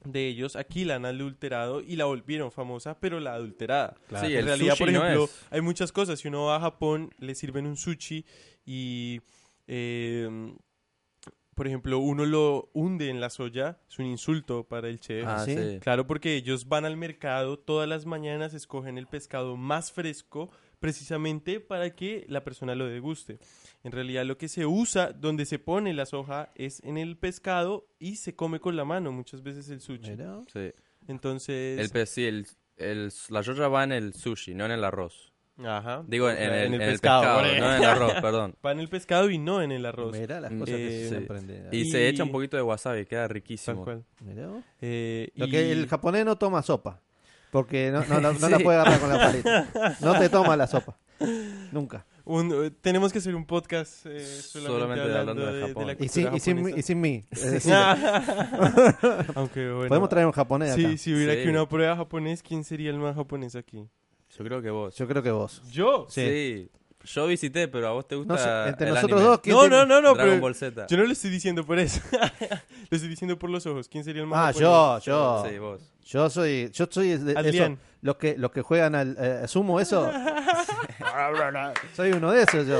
de ellos aquí la han adulterado y la volvieron famosa, pero la adulterada. Claro. Sí, en realidad, por no ejemplo, hay muchas cosas. Si uno va a Japón, le sirven un sushi y, eh, por ejemplo, uno lo hunde en la soya. Es un insulto para el chef. Ah, ¿sí? sí. Claro, porque ellos van al mercado todas las mañanas, escogen el pescado más fresco, precisamente para que la persona lo deguste. En realidad lo que se usa, donde se pone la soja, es en el pescado y se come con la mano muchas veces el sushi. Mira. Sí. Entonces, El, pe- sí, el, el- la soya va en el sushi, no en el arroz. ajá. Digo, en, en el, en el pescado, no en el arroz, perdón. Va en el pescado y no en el arroz. Mira las cosas que eh, se. Y, Y- se echa un poquito de wasabi, queda Tal riquísimo. cual. Mirá. Eh, Lo y- que el japonés no toma sopa. Porque no, no, la- no la puede agarrar con la palita. No te toma la sopa. Nunca. un- eh, tenemos que hacer un podcast eh, solamente, Solamente hablando, hablando de de, de Japón. la Y sin, cultura y sin, y sin mí. Es decir, Aunque bueno. podemos traer un japonés acá. Sí, si hubiera Sí. aquí una prueba japonés, ¿quién sería el más japonés aquí? Yo creo que vos. Yo creo que vos. ¿Yo? Sí. Sí. Yo visité, pero a vos te gusta No sé, entre el nosotros anime. dos, ¿quién No, no, no, no, Dragon pero Ball Z. yo no lo estoy diciendo por eso. lo estoy diciendo por los ojos. ¿Quién sería el más Ah, japonés? yo, yo. Sí, vos. Yo soy, yo soy de. Los que los que juegan al eh, sumo eso. soy uno de esos yo.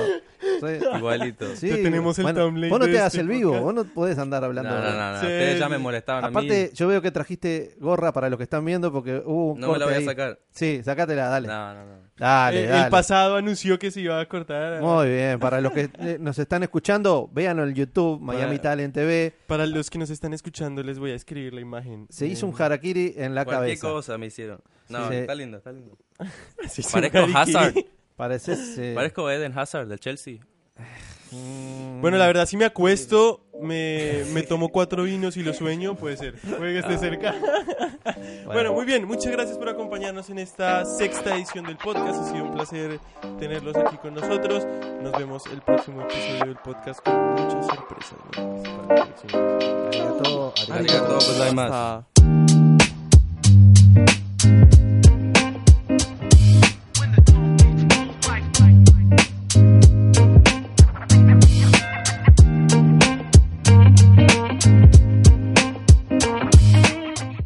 Soy- Igualito. sí, Ya tenemos el bueno, Vos no te hagas este el vivo, podcast. vos no podés andar No, hablando. no, no, no. Sí. Ustedes ya me molestaban a Aparte, mí. yo veo que trajiste gorra para los que están viendo porque hubo un No me la voy a sacar. Sí, sacátela, dale. No, no, no. Dale, Eh, dale. el pasado anunció que se iba a cortar. Muy bien, para los que eh, nos están escuchando, véanlo en YouTube, Miami Para- Talent TV. Para los que nos están escuchando, les voy a escribir la imagen. Se hizo un harakiri en la Cualquier cabeza. cosa me hicieron. No, Sí. está lindo, está lindo. un Parezco. Hazard. Pareces. eh, Parezco Eden Hazard del Chelsea. mm, Bueno, la verdad, si me acuesto, me, me tomo cuatro vinos y lo sueño, puede ser. Puede que esté cerca. Bueno, muy bien. Muchas gracias por acompañarnos en esta sexta edición del podcast. Ha sido un placer tenerlos aquí con nosotros. Nos vemos el próximo episodio del podcast con muchas sorpresas. próximo. arigato, arigato. Arigato gozaimasu. Hasta-